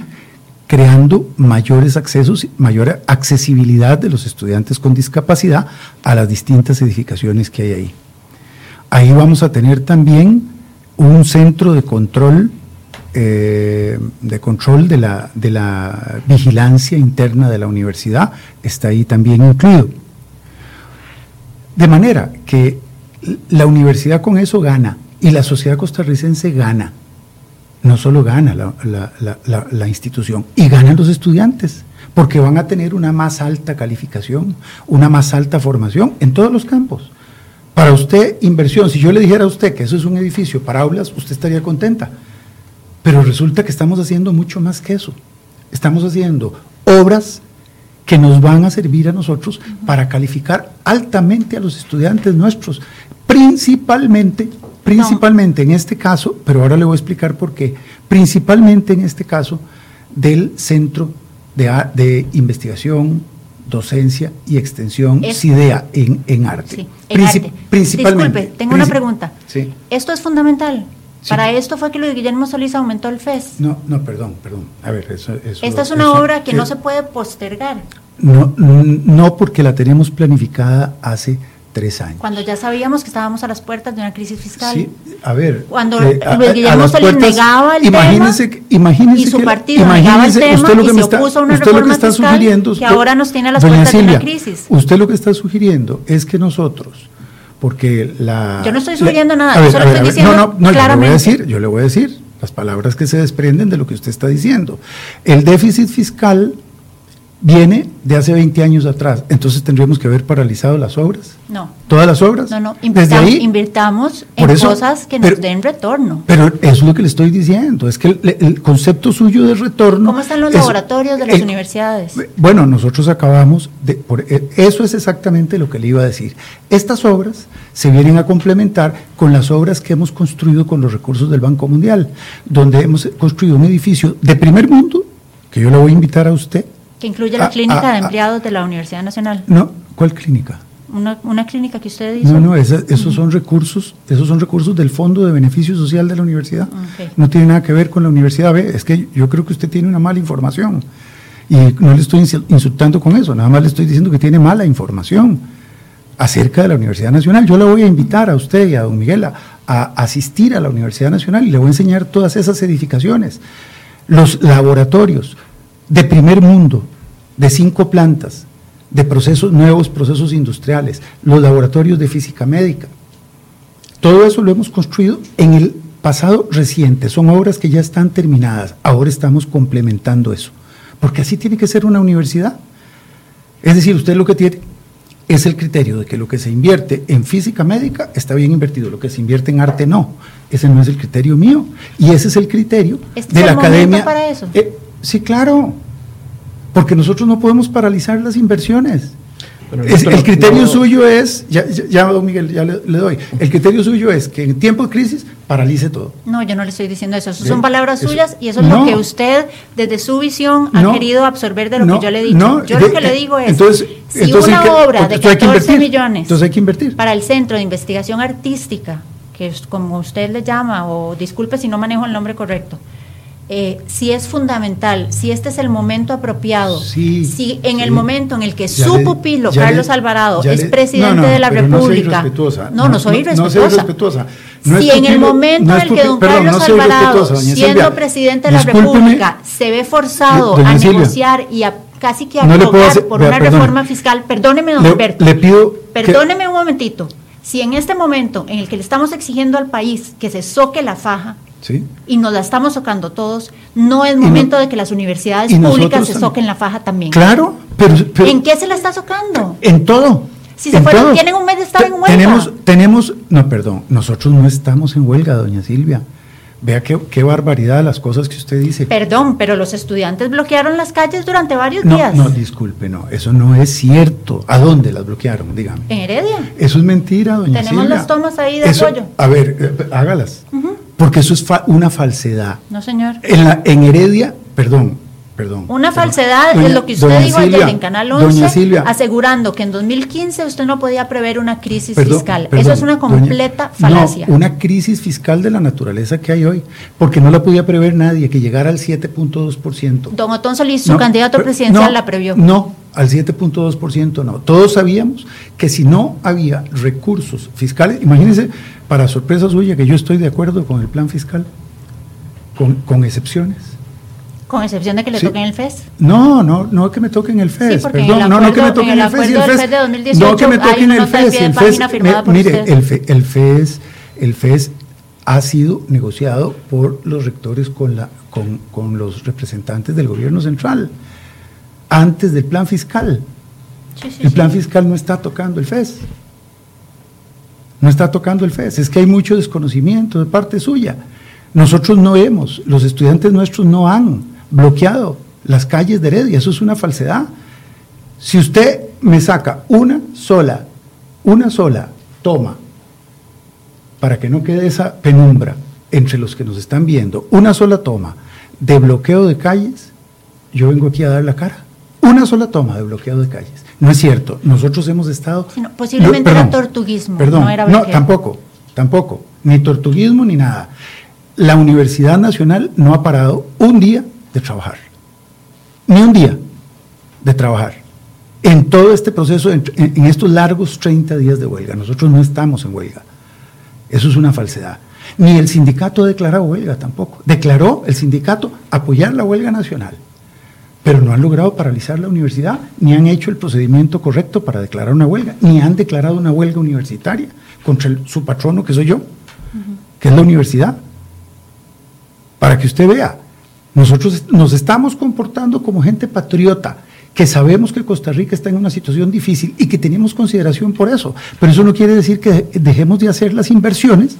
[SPEAKER 3] creando mayores accesos, mayor accesibilidad de los estudiantes con discapacidad a las distintas edificaciones que hay ahí. Ahí vamos a tener también un centro de control eh, de control de la, de la vigilancia interna de la universidad está ahí también incluido. De manera que la universidad con eso gana y la sociedad costarricense gana. No solo gana la, la, institución, y ganan los estudiantes, porque van a tener una más alta calificación, una más alta formación en todos los campos. Para usted, inversión, si yo le dijera a usted que eso es un edificio para aulas, usted estaría contenta pero resulta que estamos haciendo mucho más que eso. Estamos haciendo obras que nos van a servir a nosotros para calificar altamente a los estudiantes nuestros, principalmente, principalmente en este caso, pero ahora le voy a explicar por qué, principalmente en este caso del Centro de, Investigación, Docencia y Extensión, CIDEA, en, arte.
[SPEAKER 2] Principalmente. Disculpe, tengo una pregunta. Sí. ¿Esto es fundamental? Para esto fue que Luis Guillermo Solís aumentó el FES.
[SPEAKER 3] No, no, perdón, perdón. A ver, eso,
[SPEAKER 2] Esta es una obra que no se puede postergar.
[SPEAKER 3] No, no, porque la tenemos planificada hace tres años.
[SPEAKER 2] Cuando ya sabíamos que estábamos a las puertas de una crisis fiscal. Sí,
[SPEAKER 3] a ver.
[SPEAKER 2] Cuando eh, Luis Guillermo Solís negaba el
[SPEAKER 3] imagínese, tema imagínese
[SPEAKER 2] y su partido negaba el tema
[SPEAKER 3] usted lo que
[SPEAKER 2] y
[SPEAKER 3] se está,
[SPEAKER 2] opuso a una reforma
[SPEAKER 3] lo que está
[SPEAKER 2] fiscal
[SPEAKER 3] sugiriendo,
[SPEAKER 2] que ahora nos tiene a las puertas de una crisis.
[SPEAKER 3] Usted lo que está sugiriendo es que nosotros porque la...
[SPEAKER 2] Yo no estoy sugiriendo nada, yo solo estoy diciendo no, no,
[SPEAKER 3] Yo le voy a decir, yo le voy a decir las palabras que se desprenden de lo que usted está diciendo. El déficit fiscal viene de hace 20 años atrás, entonces tendríamos que haber paralizado las obras.
[SPEAKER 2] No.
[SPEAKER 3] ¿Todas las obras?
[SPEAKER 2] No, no, invirtamos, invirtamos en cosas que nos den retorno.
[SPEAKER 3] Pero eso es lo que le estoy diciendo, es que el, concepto suyo de retorno...
[SPEAKER 2] ¿Cómo están los laboratorios de las universidades?
[SPEAKER 3] Bueno, nosotros acabamos de... Por, e, eso es exactamente lo que le iba a decir. Estas obras se vienen a complementar con las obras que hemos construido con los recursos del Banco Mundial, donde hemos construido un edificio de primer mundo, que yo le voy a invitar a usted,
[SPEAKER 2] que incluye la clínica de empleados de la Universidad Nacional.
[SPEAKER 3] No, ¿cuál clínica?
[SPEAKER 2] Una, una clínica que usted hizo.
[SPEAKER 3] No, no, esos son recursos, esos son recursos del Fondo de Beneficio Social de la universidad. No tiene nada que ver con la universidad. Ve, es que yo creo que usted tiene una mala información. Y no le estoy insultando con eso, nada más le estoy diciendo que tiene mala información acerca de la Universidad Nacional. Yo le voy a invitar a usted y a don Miguel a, a asistir a la Universidad Nacional y le voy a enseñar todas esas edificaciones, los laboratorios de primer mundo, de cinco plantas, de procesos nuevos, procesos industriales, los laboratorios de física médica. Todo eso lo hemos construido en el pasado reciente, son obras que ya están terminadas, ahora estamos complementando eso, porque así tiene que ser una universidad. Es decir, usted lo que tiene es el criterio de que lo que se invierte en física médica está bien invertido, lo que se invierte en arte no. Ese no es el criterio mío y ese es el criterio
[SPEAKER 2] ¿Este
[SPEAKER 3] de
[SPEAKER 2] es
[SPEAKER 3] la
[SPEAKER 2] el
[SPEAKER 3] academia.
[SPEAKER 2] para eso?
[SPEAKER 3] Eh, sí, claro, porque nosotros no podemos paralizar las inversiones. Es- el criterio
[SPEAKER 1] no-
[SPEAKER 3] suyo es, ya, ya, ya, don Miguel, ya le, le doy, el criterio suyo es que en tiempo de crisis paralice todo.
[SPEAKER 2] No, yo no le estoy diciendo eso.
[SPEAKER 3] Bien,
[SPEAKER 2] son palabras
[SPEAKER 3] eso-
[SPEAKER 2] suyas y eso es
[SPEAKER 3] no.
[SPEAKER 2] lo que usted, desde su visión, ha
[SPEAKER 3] No,
[SPEAKER 2] querido absorber de lo
[SPEAKER 3] no,
[SPEAKER 2] que yo le he dicho.
[SPEAKER 3] no,
[SPEAKER 2] yo
[SPEAKER 3] de-
[SPEAKER 2] lo que le digo es,
[SPEAKER 3] entonces-
[SPEAKER 2] si
[SPEAKER 3] entonces
[SPEAKER 2] una
[SPEAKER 3] que-
[SPEAKER 2] obra de
[SPEAKER 3] entonces hay que
[SPEAKER 2] 14
[SPEAKER 3] invertir,
[SPEAKER 2] millones
[SPEAKER 3] entonces hay que invertir.
[SPEAKER 2] para el Centro de Investigación Artística, que es como usted le llama, o disculpe si no manejo el nombre correcto, eh, si es fundamental, si este es el momento apropiado,
[SPEAKER 3] Sí,
[SPEAKER 2] si en
[SPEAKER 3] sí.
[SPEAKER 2] el momento en el que
[SPEAKER 3] Ya
[SPEAKER 2] su
[SPEAKER 3] le-
[SPEAKER 2] pupilo, Carlos
[SPEAKER 3] le-
[SPEAKER 2] Alvarado, es
[SPEAKER 3] le-
[SPEAKER 2] presidente
[SPEAKER 3] no, no,
[SPEAKER 2] de la República. No, no, soy
[SPEAKER 3] No, no soy
[SPEAKER 2] irrespetuosa.
[SPEAKER 3] No
[SPEAKER 2] si en el momento
[SPEAKER 3] no
[SPEAKER 2] en el que don
[SPEAKER 3] perdón,
[SPEAKER 2] Carlos Alvarado, siendo
[SPEAKER 3] Silvia.
[SPEAKER 2] presidente de la República, se ve forzado a
[SPEAKER 3] Silvia.
[SPEAKER 2] negociar y a casi que a
[SPEAKER 3] hacer-
[SPEAKER 2] por
[SPEAKER 3] vea,
[SPEAKER 2] una
[SPEAKER 3] perdone.
[SPEAKER 2] reforma fiscal, perdóneme, don Alberto.
[SPEAKER 3] le pido que-
[SPEAKER 2] Perdóneme un momentito. Si en este momento en el que le estamos exigiendo al país que se soque la faja
[SPEAKER 3] Sí.
[SPEAKER 2] y nos la estamos socando todos, no es
[SPEAKER 3] no-
[SPEAKER 2] momento de que las universidades públicas se
[SPEAKER 3] también.
[SPEAKER 2] soquen la faja también.
[SPEAKER 3] Claro, pero, pero-
[SPEAKER 2] ¿En qué se la está socando?
[SPEAKER 3] En todo.
[SPEAKER 2] Si se fueron-
[SPEAKER 3] todo.
[SPEAKER 2] tienen un mes de estar en huelga.
[SPEAKER 3] Tenemos, tenemos, no, perdón, nosotros no estamos en huelga, doña Silvia. Vea qué, qué barbaridad las cosas que usted dice.
[SPEAKER 2] Perdón, pero los estudiantes bloquearon las calles durante varios
[SPEAKER 3] no,
[SPEAKER 2] días.
[SPEAKER 3] no, disculpe, no, eso no es cierto. ¿A dónde las bloquearon? Dígame.
[SPEAKER 2] En Heredia.
[SPEAKER 3] Eso es mentira, doña
[SPEAKER 2] Tenemos
[SPEAKER 3] Silvia.
[SPEAKER 2] las tomas ahí de
[SPEAKER 3] Eso-
[SPEAKER 2] apoyo.
[SPEAKER 3] A ver, eh, hágalas. Porque eso es fa- una falsedad.
[SPEAKER 2] No, señor.
[SPEAKER 3] En, la, en Heredia, perdón, perdón.
[SPEAKER 2] Una
[SPEAKER 3] perdón.
[SPEAKER 2] falsedad
[SPEAKER 3] Doña-
[SPEAKER 2] es lo que usted dijo ayer en Canal
[SPEAKER 3] doña
[SPEAKER 2] 11,
[SPEAKER 3] Silvia,
[SPEAKER 2] asegurando que en 2015 usted no podía prever una crisis
[SPEAKER 3] Perdón,
[SPEAKER 2] fiscal.
[SPEAKER 3] perdón,
[SPEAKER 2] Eso es una
[SPEAKER 3] doña-
[SPEAKER 2] completa
[SPEAKER 3] no,
[SPEAKER 2] falacia.
[SPEAKER 3] una crisis fiscal de la naturaleza que hay hoy, porque no la podía prever nadie, que llegara al 7.2%.
[SPEAKER 2] Don Otón Solís, su
[SPEAKER 3] No,
[SPEAKER 2] candidato presidencial,
[SPEAKER 3] no,
[SPEAKER 2] la previó.
[SPEAKER 3] No, al 7.2% no. Todos sabíamos que si no había recursos fiscales, imagínense, para sorpresa suya, que yo estoy de acuerdo con el plan fiscal, con, con excepciones.
[SPEAKER 2] Con excepción de que le
[SPEAKER 3] Sí.
[SPEAKER 2] toquen el FES.
[SPEAKER 3] No, no, no que me toquen el FES, perdón, no, no que me toquen
[SPEAKER 2] en el
[SPEAKER 3] el FES y el FES.
[SPEAKER 2] FES de 2018
[SPEAKER 3] no que me toquen el FES el FES. me- mire, el, FE- el FES, el FES ha sido negociado por los rectores con la con, con los representantes del gobierno central antes del plan fiscal.
[SPEAKER 2] Sí, sí,
[SPEAKER 3] El
[SPEAKER 2] sí.
[SPEAKER 3] plan fiscal no está tocando el FES. No está tocando el FES. Es que hay mucho desconocimiento de parte suya. Nosotros no hemos, los estudiantes nuestros no han bloqueado las calles de Heredia. Eso es una falsedad. Si usted me saca una sola, una sola toma, para que no quede esa penumbra entre los que nos están viendo, una sola toma de bloqueo de calles, yo vengo aquí a dar la cara. Una sola toma de bloqueo de calles. No es cierto. Nosotros hemos estado.
[SPEAKER 2] Posiblemente
[SPEAKER 3] No,
[SPEAKER 2] era tortuguismo,
[SPEAKER 3] Perdón,
[SPEAKER 2] no era
[SPEAKER 3] no, tampoco, tampoco. Ni tortuguismo ni nada. La Universidad Nacional no ha parado un día de trabajar. Ni un día de trabajar. En todo este proceso, en, estos largos 30 días de huelga. Nosotros no estamos en huelga. Eso es una falsedad. Ni el sindicato ha declarado huelga tampoco. Declaró el sindicato apoyar la huelga nacional, pero no han logrado paralizar la universidad, ni han hecho el procedimiento correcto para declarar una huelga, ni han declarado una huelga universitaria contra el- su patrono, que soy yo, que es la universidad. Para que usted vea, nosotros nos estamos comportando como gente patriota, que sabemos que Costa Rica está en una situación difícil y que tenemos consideración por eso. Pero eso no quiere decir que dejemos de hacer las inversiones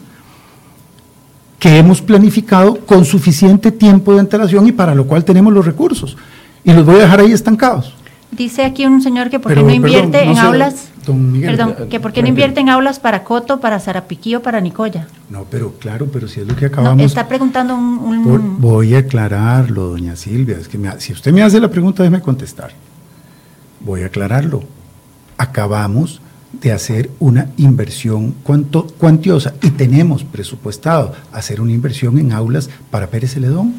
[SPEAKER 3] que hemos planificado con suficiente tiempo de antelación y para lo cual tenemos los recursos. Y los voy a dejar ahí estancados.
[SPEAKER 2] Dice aquí un señor que por qué no
[SPEAKER 3] perdón,
[SPEAKER 2] invierte
[SPEAKER 3] no
[SPEAKER 2] en aulas.
[SPEAKER 3] Don Miguel,
[SPEAKER 2] perdón,
[SPEAKER 3] eh,
[SPEAKER 2] que por qué no
[SPEAKER 3] espérate.
[SPEAKER 2] invierte en aulas para Coto, para Zarapiquí o para Nicoya.
[SPEAKER 3] No, pero claro, pero si es lo que
[SPEAKER 2] No,
[SPEAKER 3] acabamos...
[SPEAKER 2] está preguntando un, un-
[SPEAKER 3] Por- voy a aclararlo, doña Silvia. Es que me si usted me hace la pregunta, déjeme contestar. Voy a aclararlo. Acabamos de hacer una inversión cuanto, cuantiosa y tenemos presupuestado hacer una inversión en aulas para Pérez Celedón.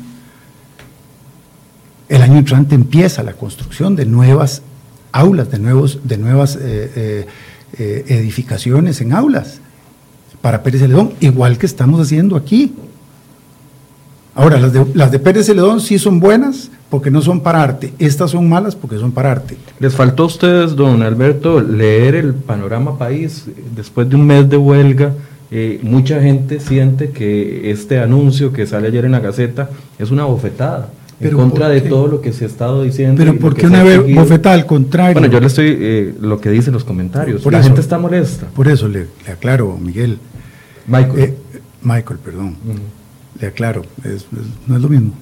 [SPEAKER 3] El año entrante empieza la construcción de nuevas aulas, de, nuevos, de nuevas eh, eh, eh, edificaciones en aulas para Pérez Celedón, igual que estamos haciendo aquí. Ahora, las de, las de Pérez Celedón sí son buenas porque no son para arte. Estas son malas porque son para arte.
[SPEAKER 1] ¿Les faltó a ustedes, don Alberto, leer el panorama país después de un mes de huelga? Mucha gente siente que este anuncio que sale ayer en la Gaceta es una bofetada en contra de todo lo que se ha estado diciendo.
[SPEAKER 3] Pero ¿por qué una bofetada al contrario?
[SPEAKER 1] Bueno, yo le estoy eh, lo que dicen los comentarios. la gente está molesta.
[SPEAKER 3] Por eso le, aclaro, Miguel.
[SPEAKER 1] Michael.
[SPEAKER 3] Eh, Michael, perdón. Le aclaro, no es lo mismo.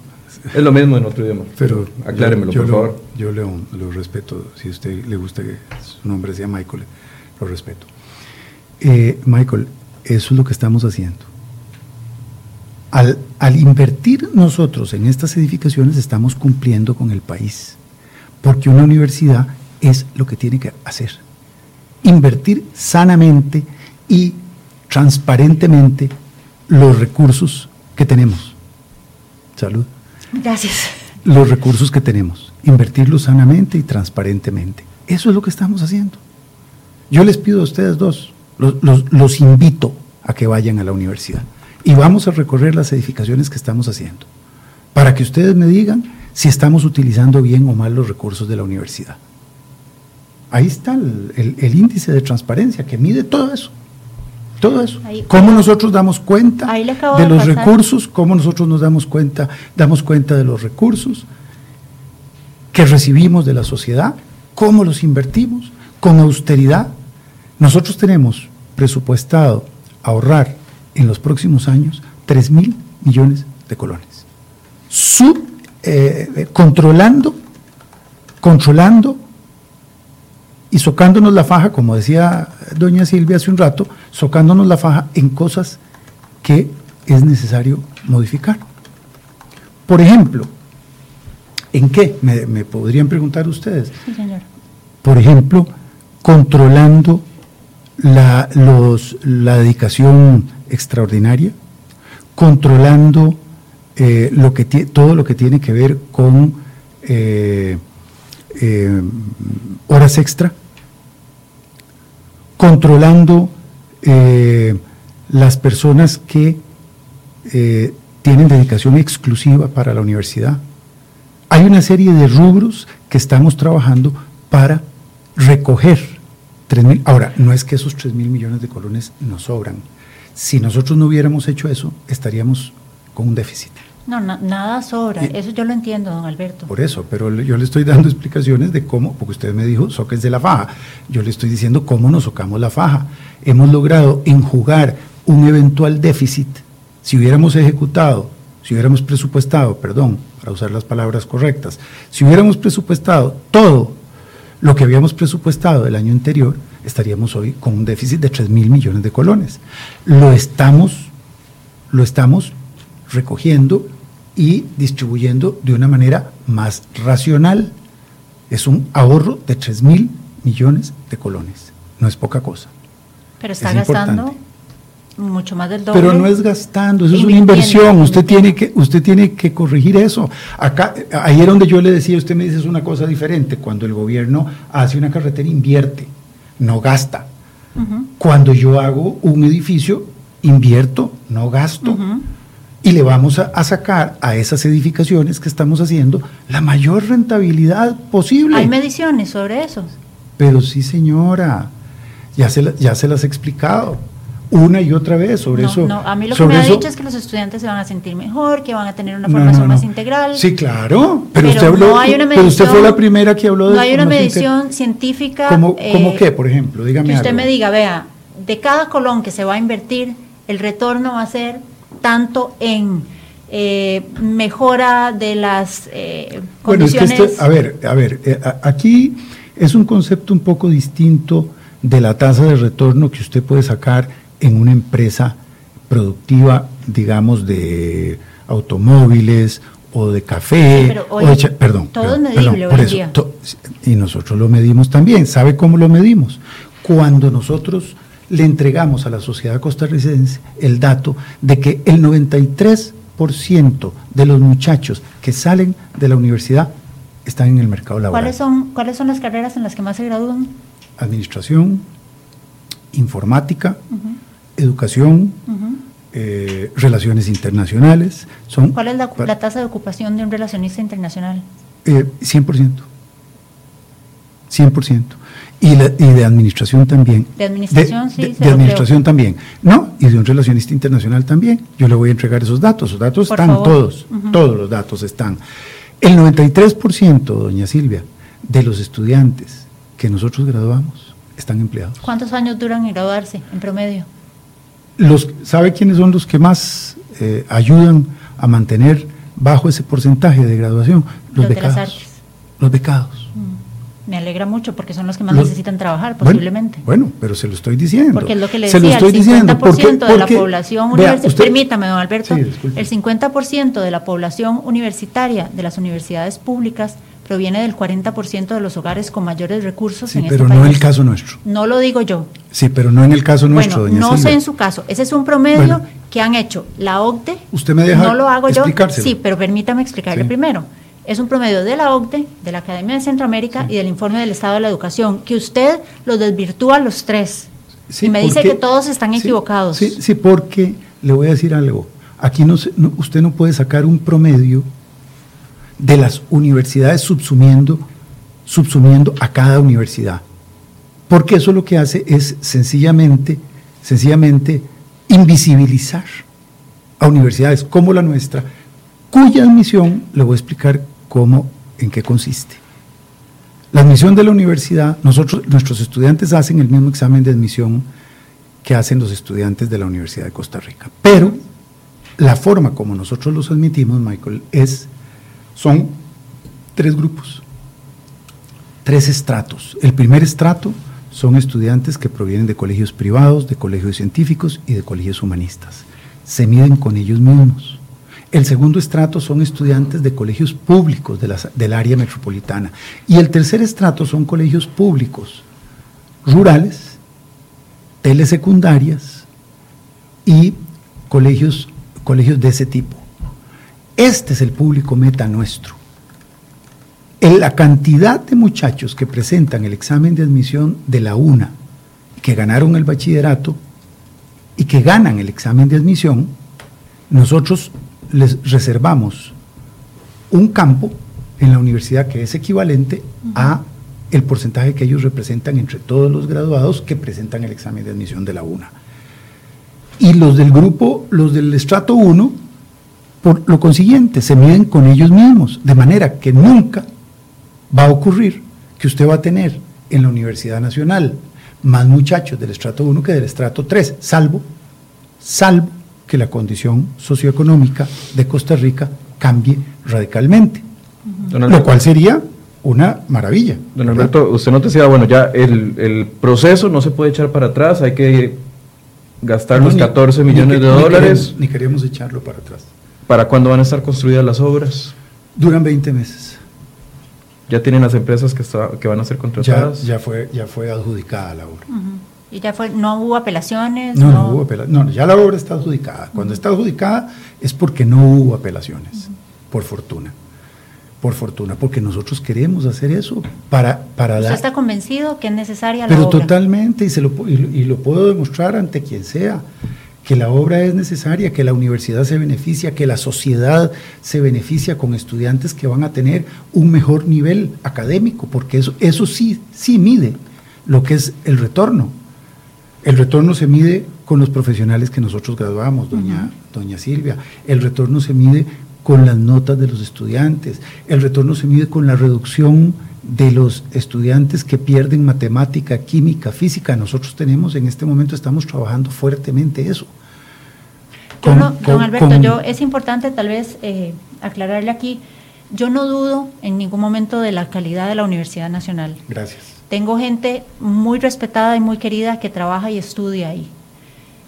[SPEAKER 1] Es lo mismo en otro idioma. Pero acláremelo, por favor.
[SPEAKER 3] Yo lo, lo, respeto. Si a usted le gusta que su nombre sea Michael, lo respeto. Michael, eso es lo que estamos haciendo. Al, invertir nosotros en estas edificaciones estamos cumpliendo con el país, porque una universidad es lo que tiene que hacer. Invertir sanamente y transparentemente los recursos que tenemos. Salud.
[SPEAKER 2] Gracias.
[SPEAKER 3] Los recursos que tenemos. Invertirlos sanamente y transparentemente. Eso es lo que estamos haciendo. Yo les pido a ustedes dos, los, invito a que vayan a la universidad. Y vamos a recorrer las edificaciones que estamos haciendo, para que ustedes me digan si estamos utilizando bien o mal los recursos de la universidad. Ahí está el, índice de transparencia que mide todo eso. Todo eso. cómo nosotros damos cuenta de los recursos, cómo nosotros nos damos cuenta, damos cuenta de los recursos que recibimos de la sociedad, cómo los invertimos, con austeridad. Nosotros tenemos presupuestado ahorrar en los próximos años 3 mil millones de colones. Sub, eh, eh, controlando, controlando y socándonos la faja, como decía doña Silvia hace un rato, socándonos la faja en cosas que es necesario modificar. Por ejemplo, ¿en qué? Me, me podrían preguntar ustedes.
[SPEAKER 2] Sí, señor.
[SPEAKER 3] Por ejemplo, controlando la, los, la dedicación extraordinaria, controlando eh, todo lo que tiene que ver con eh, eh, horas extra, controlando las personas que tienen dedicación exclusiva para la universidad. Hay una serie de rubros que estamos trabajando para recoger ahora, no es que esos 3 mil millones de colones nos sobran. Si nosotros no hubiéramos hecho eso, estaríamos con un déficit.
[SPEAKER 2] No, nada sobra, eso yo lo entiendo, don Alberto.
[SPEAKER 3] Por eso, pero yo le estoy dando explicaciones de cómo, porque usted me dijo, soques de la faja, yo le estoy diciendo cómo nos socamos la faja. Hemos logrado enjugar un eventual déficit, si hubiéramos ejecutado, si hubiéramos presupuestado, perdón, para usar las palabras correctas, si hubiéramos presupuestado todo lo que habíamos presupuestado el año anterior, estaríamos hoy con un déficit de 3 mil millones de colones. Lo estamos, lo estamos recogiendo y distribuyendo de una manera más racional. Es un ahorro de 3 mil millones de colones. No es poca cosa.
[SPEAKER 2] Pero está gastando mucho más del doble.
[SPEAKER 3] Pero no es gastando, eso es una inversión. Usted tiene que, usted tiene que corregir eso. Acá, ahí es donde yo le decía, usted me dice es una cosa diferente. Cuando el gobierno hace una carretera, invierte, no gasta. Cuando yo hago un edificio, invierto, no gasto. Y le vamos a, sacar a esas edificaciones que estamos haciendo la mayor rentabilidad posible.
[SPEAKER 2] ¿Hay mediciones sobre eso?
[SPEAKER 3] Pero sí, señora, ya se, ya se las he explicado una y otra vez sobre eso.
[SPEAKER 2] No, a mí lo que me ha dicho es que los estudiantes se van a sentir mejor, que van a tener una formación más integral.
[SPEAKER 3] Sí, claro, pero, usted habló, pero usted fue la primera que habló de
[SPEAKER 2] No hay una medición científica.
[SPEAKER 3] ¿Cómo, eh, qué, por ejemplo? Dígame
[SPEAKER 2] Que usted me diga, vea, de cada colón que se va a invertir, el retorno va a ser tanto en eh, mejora de las eh, condiciones.
[SPEAKER 3] Bueno, es que a ver, a ver, eh, aquí es un concepto un poco distinto de la tasa de retorno que usted puede sacar en una empresa productiva, digamos, de automóviles o de café. perdón,
[SPEAKER 2] todo es medible
[SPEAKER 3] por eso, y nosotros lo medimos también. ¿Sabe cómo lo medimos? Cuando nosotros le entregamos a la sociedad costarricense el dato de que el 93% de los muchachos que salen de la universidad están en el mercado laboral.
[SPEAKER 2] ¿Cuáles son, ¿Cuáles son las carreras en las que más se gradúan?
[SPEAKER 3] Administración, informática, educación, eh, relaciones internacionales. Son
[SPEAKER 2] ¿Cuál es la, la, tasa de ocupación de un relacionista internacional?
[SPEAKER 3] Eh, 100%. 100%. Y, la, y, de administración también.
[SPEAKER 2] De administración, de, sí.
[SPEAKER 3] De, de administración también. No, y de un relacionista internacional también. Yo le voy a entregar esos datos. Esos datos
[SPEAKER 2] Por
[SPEAKER 3] están
[SPEAKER 2] favor.
[SPEAKER 3] todos.
[SPEAKER 2] Uh -huh.
[SPEAKER 3] Todos los datos están. El 93%, doña Silvia, de los estudiantes que nosotros graduamos están empleados.
[SPEAKER 2] ¿Cuántos años duran en graduarse en promedio?
[SPEAKER 3] Los, ¿Sabe quiénes son los que más eh, ayudan a mantener bajo ese porcentaje de graduación? Los,
[SPEAKER 2] los
[SPEAKER 3] becados.
[SPEAKER 2] De las artes.
[SPEAKER 3] Los becados.
[SPEAKER 2] Mm. Me alegra mucho porque son los que más los, necesitan trabajar, posiblemente.
[SPEAKER 3] Bueno, bueno, pero se lo estoy diciendo.
[SPEAKER 2] Porque es lo que le
[SPEAKER 3] se
[SPEAKER 2] decía,
[SPEAKER 3] lo estoy
[SPEAKER 2] el 50%
[SPEAKER 3] diciendo. Porque,
[SPEAKER 2] de la población universitaria, permítame, don Alberto, sí, el 50% de la población universitaria de las universidades públicas proviene del 40% de los hogares con mayores recursos
[SPEAKER 3] sí,
[SPEAKER 2] en
[SPEAKER 3] pero
[SPEAKER 2] este
[SPEAKER 3] no
[SPEAKER 2] país.
[SPEAKER 3] en el caso nuestro.
[SPEAKER 2] No lo digo yo.
[SPEAKER 3] Sí, pero no en el caso nuestro,
[SPEAKER 2] bueno,
[SPEAKER 3] doña
[SPEAKER 2] no
[SPEAKER 3] Silvia.
[SPEAKER 2] sé en su caso. Ese es un promedio bueno, que han hecho la OCDE.
[SPEAKER 3] ¿Usted me deja
[SPEAKER 2] No lo hago yo. Sí, pero permítame explicarle
[SPEAKER 3] Sí.
[SPEAKER 2] primero. Es un promedio de la OCDE, de la Academia de Centroamérica y del informe del Estado de la Educación, que usted los desvirtúa los tres.
[SPEAKER 3] Sí,
[SPEAKER 2] y me dice que todos están equivocados.
[SPEAKER 3] Sí, sí, porque le voy a decir algo. Aquí no, se- no- usted no puede sacar un promedio de las universidades subsumiendo, subsumiendo a cada universidad. Porque eso lo que hace es sencillamente, sencillamente invisibilizar a universidades como la nuestra, cuya admisión le voy a explicar cómo, en qué consiste. La admisión de la universidad, nosotros, nuestros estudiantes hacen el mismo examen de admisión que hacen los estudiantes de la Universidad de Costa Rica. Pero la forma como nosotros los admitimos, Michael, es, son tres grupos, tres estratos. El primer estrato son estudiantes que provienen de colegios privados, de colegios científicos y de colegios humanistas. Se miden con ellos mismos. El segundo estrato son estudiantes de colegios públicos de del área metropolitana. Y el tercer estrato son colegios públicos rurales, telesecundarias y colegios, colegios de ese tipo. Este es el público meta nuestro. En la cantidad de muchachos que presentan el examen de admisión de la UNA, que ganaron el bachillerato y que ganan el examen de admisión, nosotros les reservamos un campo en la universidad que es equivalente a el porcentaje que ellos representan entre todos los graduados que presentan el examen de admisión de la UNA. Y los del grupo, los del estrato 1, por lo consiguiente, se miden con ellos mismos, de manera que nunca va a ocurrir que usted va a tener en la Universidad Nacional más muchachos del estrato 1 que del estrato 3, salvo, salvo que la condición socioeconómica de Costa Rica cambie radicalmente, lo cual sería una maravilla.
[SPEAKER 1] don. Alberto, usted nos decía, bueno, ya el, el proceso no se puede echar para atrás, hay que gastar
[SPEAKER 3] No,
[SPEAKER 1] los
[SPEAKER 3] ni-
[SPEAKER 1] 14
[SPEAKER 3] ni
[SPEAKER 1] millones de
[SPEAKER 3] ni
[SPEAKER 1] dólares.
[SPEAKER 3] queremos- ni queremos echarlo para atrás.
[SPEAKER 1] ¿Para cuándo van a estar construidas las obras?
[SPEAKER 3] Duran 20 meses.
[SPEAKER 1] ¿Ya tienen las empresas que, está- que van a ser contratadas?
[SPEAKER 3] ya, fue, ya fue adjudicada la obra.
[SPEAKER 2] Y ya fue, no hubo apelaciones.
[SPEAKER 3] No, no hubo apelaciones. No, ya la obra está adjudicada. Cuando está adjudicada es porque no hubo apelaciones, por fortuna. Por fortuna, porque nosotros queremos hacer eso para, para
[SPEAKER 2] ¿Usted
[SPEAKER 3] dar.
[SPEAKER 2] está convencido que es necesaria la
[SPEAKER 3] Pero
[SPEAKER 2] obra?
[SPEAKER 3] totalmente, y, se lo, pu- y, lo- y lo puedo demostrar ante quien sea, que la obra es necesaria, que la universidad se beneficia, que la sociedad se beneficia con estudiantes que van a tener un mejor nivel académico, porque eso, eso sí, sí mide lo que es el retorno. El retorno se mide con los profesionales que nosotros graduamos, doña, doña Silvia. El retorno se mide con las notas de los estudiantes. El retorno se mide con la reducción de los estudiantes que pierden matemática, química, física. Nosotros tenemos en este momento, estamos trabajando fuertemente eso.
[SPEAKER 2] Yo no- don Alberto, yo es importante tal vez eh, aclararle aquí, yo no dudo en ningún momento de la calidad de la Universidad Nacional.
[SPEAKER 3] Gracias.
[SPEAKER 2] Tengo gente muy respetada y muy querida que trabaja y estudia ahí.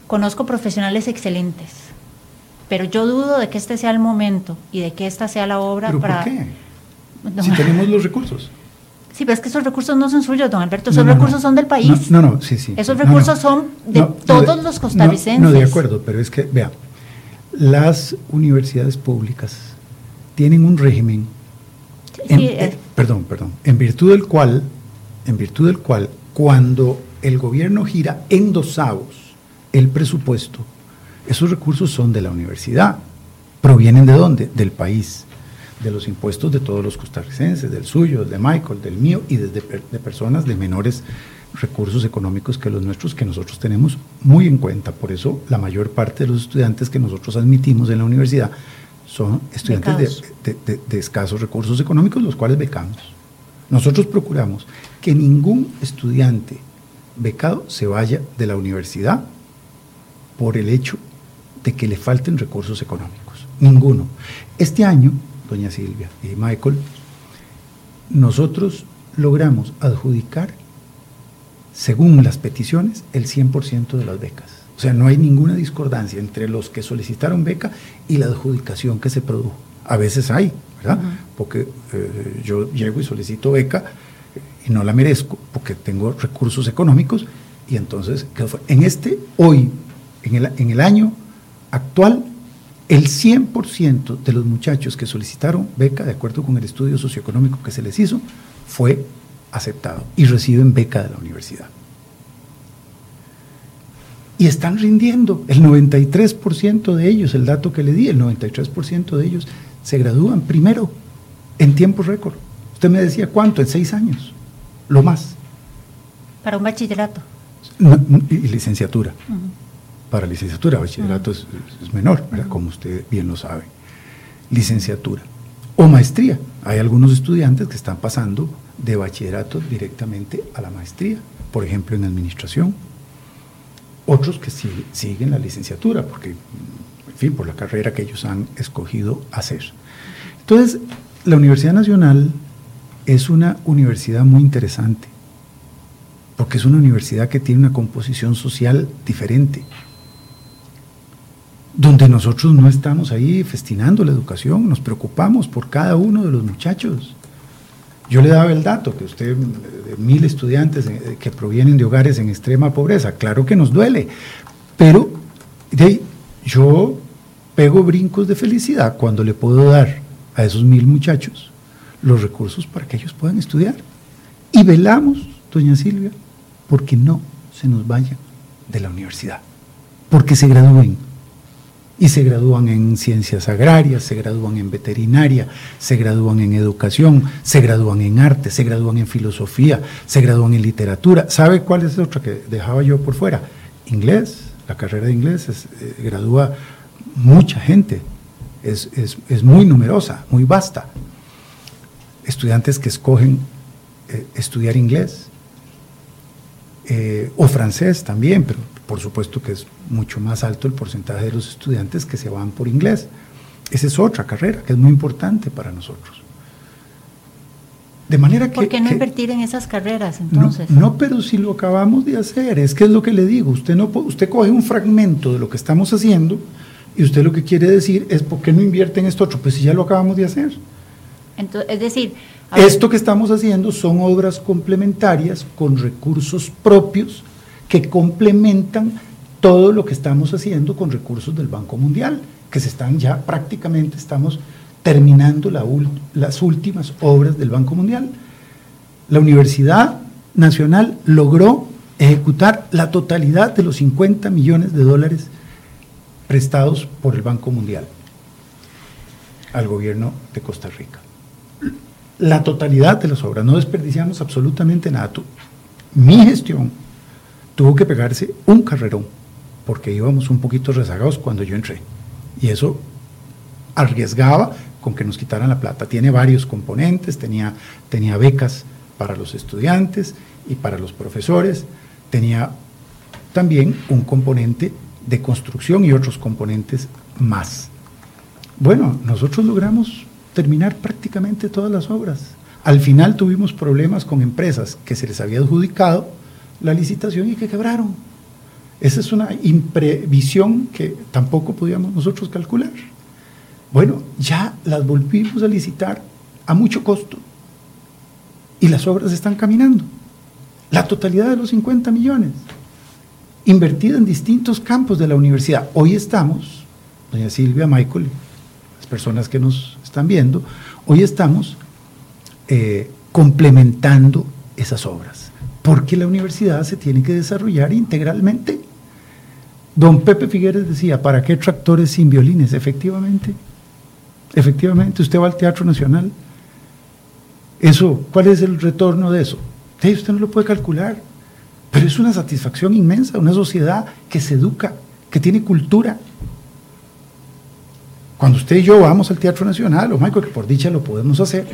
[SPEAKER 2] Conozco profesionales excelentes, pero yo dudo de que este sea el momento y de que esta sea la obra
[SPEAKER 3] ¿Pero
[SPEAKER 2] para...
[SPEAKER 3] por qué?
[SPEAKER 2] No.
[SPEAKER 3] Si tenemos los recursos.
[SPEAKER 2] Sí, pero es que esos recursos no son suyos, don Alberto, esos
[SPEAKER 3] no, no.
[SPEAKER 2] recursos son del país.
[SPEAKER 3] No, no, sí, sí.
[SPEAKER 2] Esos recursos son de todos
[SPEAKER 3] de-
[SPEAKER 2] los costarricenses.
[SPEAKER 3] No, de acuerdo, pero es que, vea, las universidades públicas tienen un régimen,
[SPEAKER 2] Sí,
[SPEAKER 3] en-
[SPEAKER 2] sí,
[SPEAKER 3] eh,
[SPEAKER 2] eh,
[SPEAKER 3] perdón, perdón, en virtud del cual, en virtud del cual, cuando el gobierno gira en dos avos el presupuesto, Esos recursos son de la universidad. ¿Provienen de dónde? Del país, de los impuestos de todos los costarricenses, del suyo, de Michael, del mío y desde de personas de menores recursos económicos que los nuestros, que nosotros tenemos muy en cuenta. Por eso la mayor parte de los estudiantes que nosotros admitimos en la universidad son estudiantes de, escasos recursos económicos, los cuales becamos. Nosotros procuramos que ningún estudiante becado se vaya de la universidad por el hecho de que le falten recursos económicos. Ninguno. Este año, doña Silvia y Michael, nosotros logramos adjudicar, según las peticiones, el 100% de las becas. O sea, no hay ninguna discordancia entre los que solicitaron beca y la adjudicación que se produjo. A veces hay, ¿verdad? Porque eh, yo llego y solicito beca y no la merezco porque tengo recursos económicos y entonces, en este, hoy, en el, en el año actual, el 100% de los muchachos que solicitaron beca, de acuerdo con el estudio socioeconómico que se les hizo, fue aceptado y reciben beca de la universidad. Y están rindiendo, el 93% de ellos, el dato que le di, el 93% de ellos se gradúan primero en tiempo récord. Usted me decía, ¿cuánto? En seis años, lo más.
[SPEAKER 2] Para un bachillerato.
[SPEAKER 3] y licenciatura. Para licenciatura, bachillerato es, menor, como usted bien lo sabe. Licenciatura. O maestría. Hay algunos estudiantes que están pasando de bachillerato directamente a la maestría, por ejemplo en administración. Otros que siguen la licenciatura, porque, en fin, por la carrera que ellos han escogido hacer. Entonces, la Universidad Nacional es una universidad muy interesante, porque es una universidad que tiene una composición social diferente, donde nosotros no estamos ahí festinando la educación, nos preocupamos por cada uno de los muchachos. Yo le daba el dato que usted, mil estudiantes eh, que provienen de hogares en extrema pobreza, claro que nos duele, pero yo pego brincos de felicidad cuando le puedo dar a esos mil muchachos los recursos para que ellos puedan estudiar. Y velamos, doña Silvia, porque no se nos vayan de la universidad, porque se gradúen. Y se gradúan en ciencias agrarias, se gradúan en veterinaria, se gradúan en educación, se gradúan en arte, se gradúan en filosofía, se gradúan en literatura. ¿Sabe cuál es otra que dejaba yo por fuera? Inglés, la carrera de inglés eh, gradúa mucha gente, es, es muy numerosa, muy vasta estudiantes que escogen eh, estudiar inglés eh, o francés también, pero por supuesto que es mucho más alto el porcentaje de los estudiantes que se van por inglés. Esa es otra carrera que es muy importante para nosotros.
[SPEAKER 2] De manera que, ¿Por qué no invertir en esas carreras entonces?
[SPEAKER 3] No, pero si lo acabamos de hacer, es que es lo que le digo, usted, no, usted coge un fragmento de lo que estamos haciendo y usted lo que quiere decir es ¿por qué no invierte en esto otro? Pues si ya lo acabamos de hacer
[SPEAKER 2] es decir...
[SPEAKER 3] Esto que estamos haciendo son obras complementarias con recursos propios que complementan todo lo que estamos haciendo con recursos del Banco Mundial, que se están ya prácticamente, estamos terminando las últimas obras del Banco Mundial. La Universidad Nacional logró ejecutar la totalidad de los 50 millones de dólares prestados por el Banco Mundial al gobierno de Costa Rica la totalidad de las obras, no desperdiciamos absolutamente nada. Mi gestión tuvo que pegarse un carrerón, porque íbamos un poquito rezagados cuando yo entré. Y eso arriesgaba con que nos quitaran la plata. Tiene varios componentes, tenía, tenía becas para los estudiantes y para los profesores, tenía también un componente de construcción y otros componentes más. Bueno, nosotros logramos terminar prácticamente todas las obras. Al final tuvimos problemas con empresas que se les había adjudicado la licitación y que quebraron. Esa es una imprevisión que tampoco podíamos nosotros calcular. Bueno, ya las volvimos a licitar a mucho costo y las obras están caminando. La totalidad de los 50 millones, invertida en distintos campos de la universidad. Hoy estamos, doña Silvia, Michael, las personas que nos están viendo, hoy estamos eh, complementando esas obras, porque la universidad se tiene que desarrollar integralmente. Don Pepe Figueres decía, ¿para qué tractores sin violines? Efectivamente, efectivamente, usted va al Teatro Nacional. Eso, ¿cuál es el retorno de eso? usted no lo puede calcular, pero es una satisfacción inmensa, una sociedad que se educa, que tiene cultura. Cuando usted y yo vamos al Teatro Nacional, o Michael, que por dicha lo podemos hacer,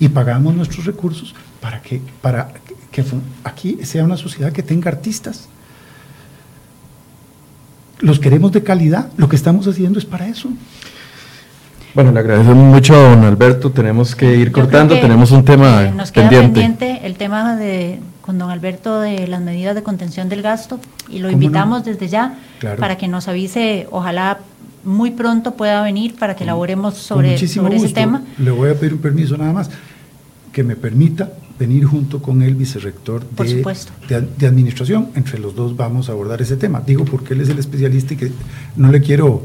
[SPEAKER 3] y pagamos nuestros recursos para que, para que aquí sea una sociedad que tenga artistas, los queremos de calidad, lo que estamos haciendo es para eso.
[SPEAKER 1] Bueno, le agradecemos mucho a don Alberto, tenemos que ir cortando, tenemos un tema
[SPEAKER 2] nos queda pendiente. el tema de con don Alberto de las medidas de contención del gasto y lo invitamos desde ya para que nos avise, ojalá muy pronto pueda venir para que elaboremos sobre, sobre ese tema.
[SPEAKER 3] Le voy a pedir un permiso nada más, que me permita venir junto con el vicerrector de, de, administración. Entre los dos vamos a abordar ese tema. Digo porque él es el especialista y que no le quiero,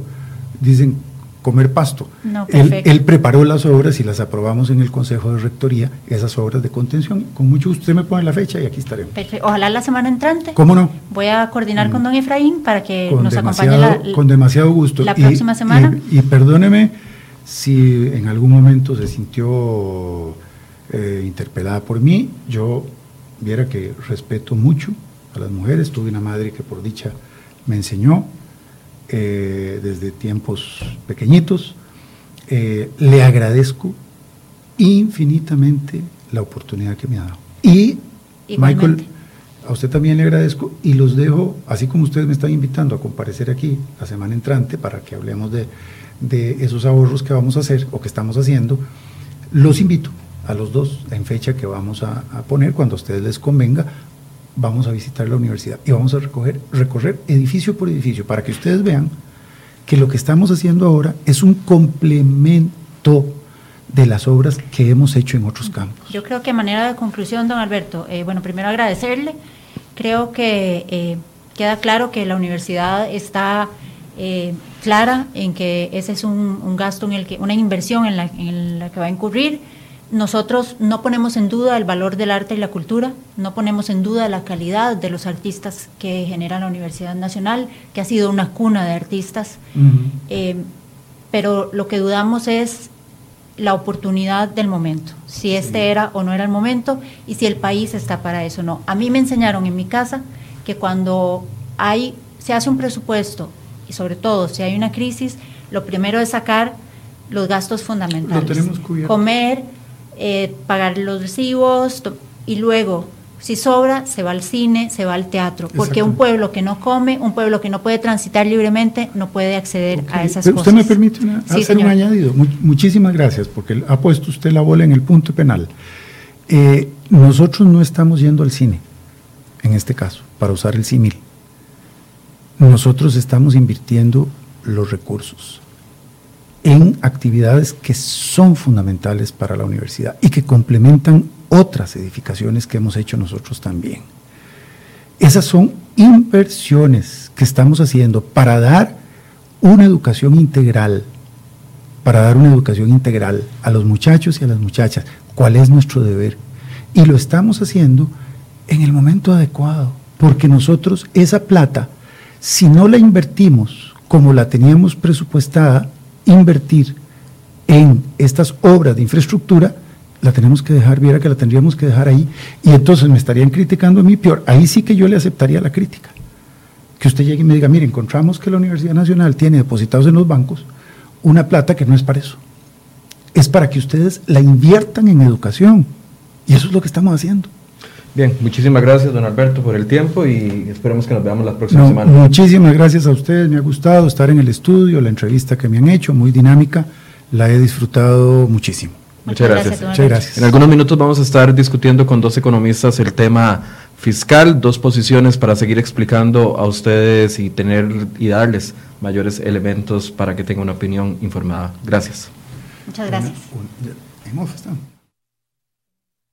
[SPEAKER 3] dicen, comer pasto. él, preparó las obras y las aprobamos en el Consejo de Rectoría, esas obras de contención. Con mucho gusto usted me pone la fecha y aquí estaremos.
[SPEAKER 2] Ojalá la semana entrante.
[SPEAKER 3] ¿Cómo no?
[SPEAKER 2] Voy a coordinar con mm. don Efraín para que nos
[SPEAKER 3] acompañe
[SPEAKER 2] la,
[SPEAKER 3] con demasiado gusto.
[SPEAKER 2] la próxima semana.
[SPEAKER 3] y perdóneme si en algún momento se sintió eh, interpelada por mí. Yo viera que respeto mucho a las mujeres. Tuve una madre que por dicha me enseñó eh, desde tiempos pequeñitos. Eh, le agradezco infinitamente la oportunidad que me ha dado. Y Michael, a usted también le agradezco y los dejo, así como ustedes me están invitando a comparecer aquí la semana entrante para que hablemos de, de esos ahorros que vamos a hacer o que estamos haciendo, los invito a los dos en fecha que vamos a, poner cuando a ustedes les convenga. Vamos a visitar la universidad y vamos a recoger, recorrer edificio por edificio para que ustedes vean que lo que estamos haciendo ahora es un complemento de las obras que hemos hecho en otros campos.
[SPEAKER 2] Yo creo que a manera de conclusión, don Alberto, eh, bueno, primero agradecerle. Creo que eh, queda claro que la universidad está eh, clara en que ese es un, gasto en el que, una inversión en la, en la que va a incurrir nosotros no ponemos en duda el valor del arte y la cultura, no ponemos en duda la calidad de los artistas que genera la Universidad Nacional, que ha sido una cuna de artistas, eh, pero lo que dudamos es la oportunidad del momento, si este era o no era el momento y si el país está para eso o no. A mí me enseñaron en mi casa que cuando hay, se hace un presupuesto y sobre todo si hay una crisis, lo primero es sacar los gastos fundamentales. Comer, eh, pagar los recibos y luego, si sobra, se va al cine, se va al teatro, porque un pueblo que no come, un pueblo que no puede transitar libremente, no puede acceder a esas cosas.
[SPEAKER 3] ¿Usted me permite hacer un añadido? muchísimas gracias, porque ha puesto usted la bola en el punto penal. Eh, nosotros no estamos yendo al cine, en este caso, para usar el símil. Nosotros estamos invirtiendo los recursos en actividades que son fundamentales para la universidad y que complementan otras edificaciones que hemos hecho nosotros también. Esas son inversiones que estamos haciendo para dar una educación integral, para dar una educación integral a los muchachos y a las muchachas. ¿Cuál es nuestro deber? Y lo estamos haciendo en el momento adecuado, porque nosotros esa plata, si no la invertimos como la teníamos presupuestada, invertir en estas obras de infraestructura, la tenemos que dejar, viera que la tendríamos que dejar ahí, y entonces me estarían criticando a mí peor. Ahí sí que yo le aceptaría la crítica. Que usted llegue y me diga, mire, encontramos que la Universidad Nacional tiene depositados en los bancos una plata que no es para eso. Es para que ustedes la inviertan en educación. Y eso es lo que estamos haciendo.
[SPEAKER 1] Bien, muchísimas gracias, don Alberto, por el tiempo y esperemos que nos veamos la próxima semana.
[SPEAKER 3] Muchísimas gracias a ustedes, me ha gustado estar en el estudio, la entrevista que me han hecho, muy dinámica, la he disfrutado muchísimo.
[SPEAKER 1] Muchas, gracias. Muchas gracias. En algunos minutos vamos a estar discutiendo con dos economistas el tema fiscal, dos posiciones para seguir explicando a ustedes y tener y darles mayores elementos para que tengan una opinión informada. Gracias.
[SPEAKER 2] Muchas gracias.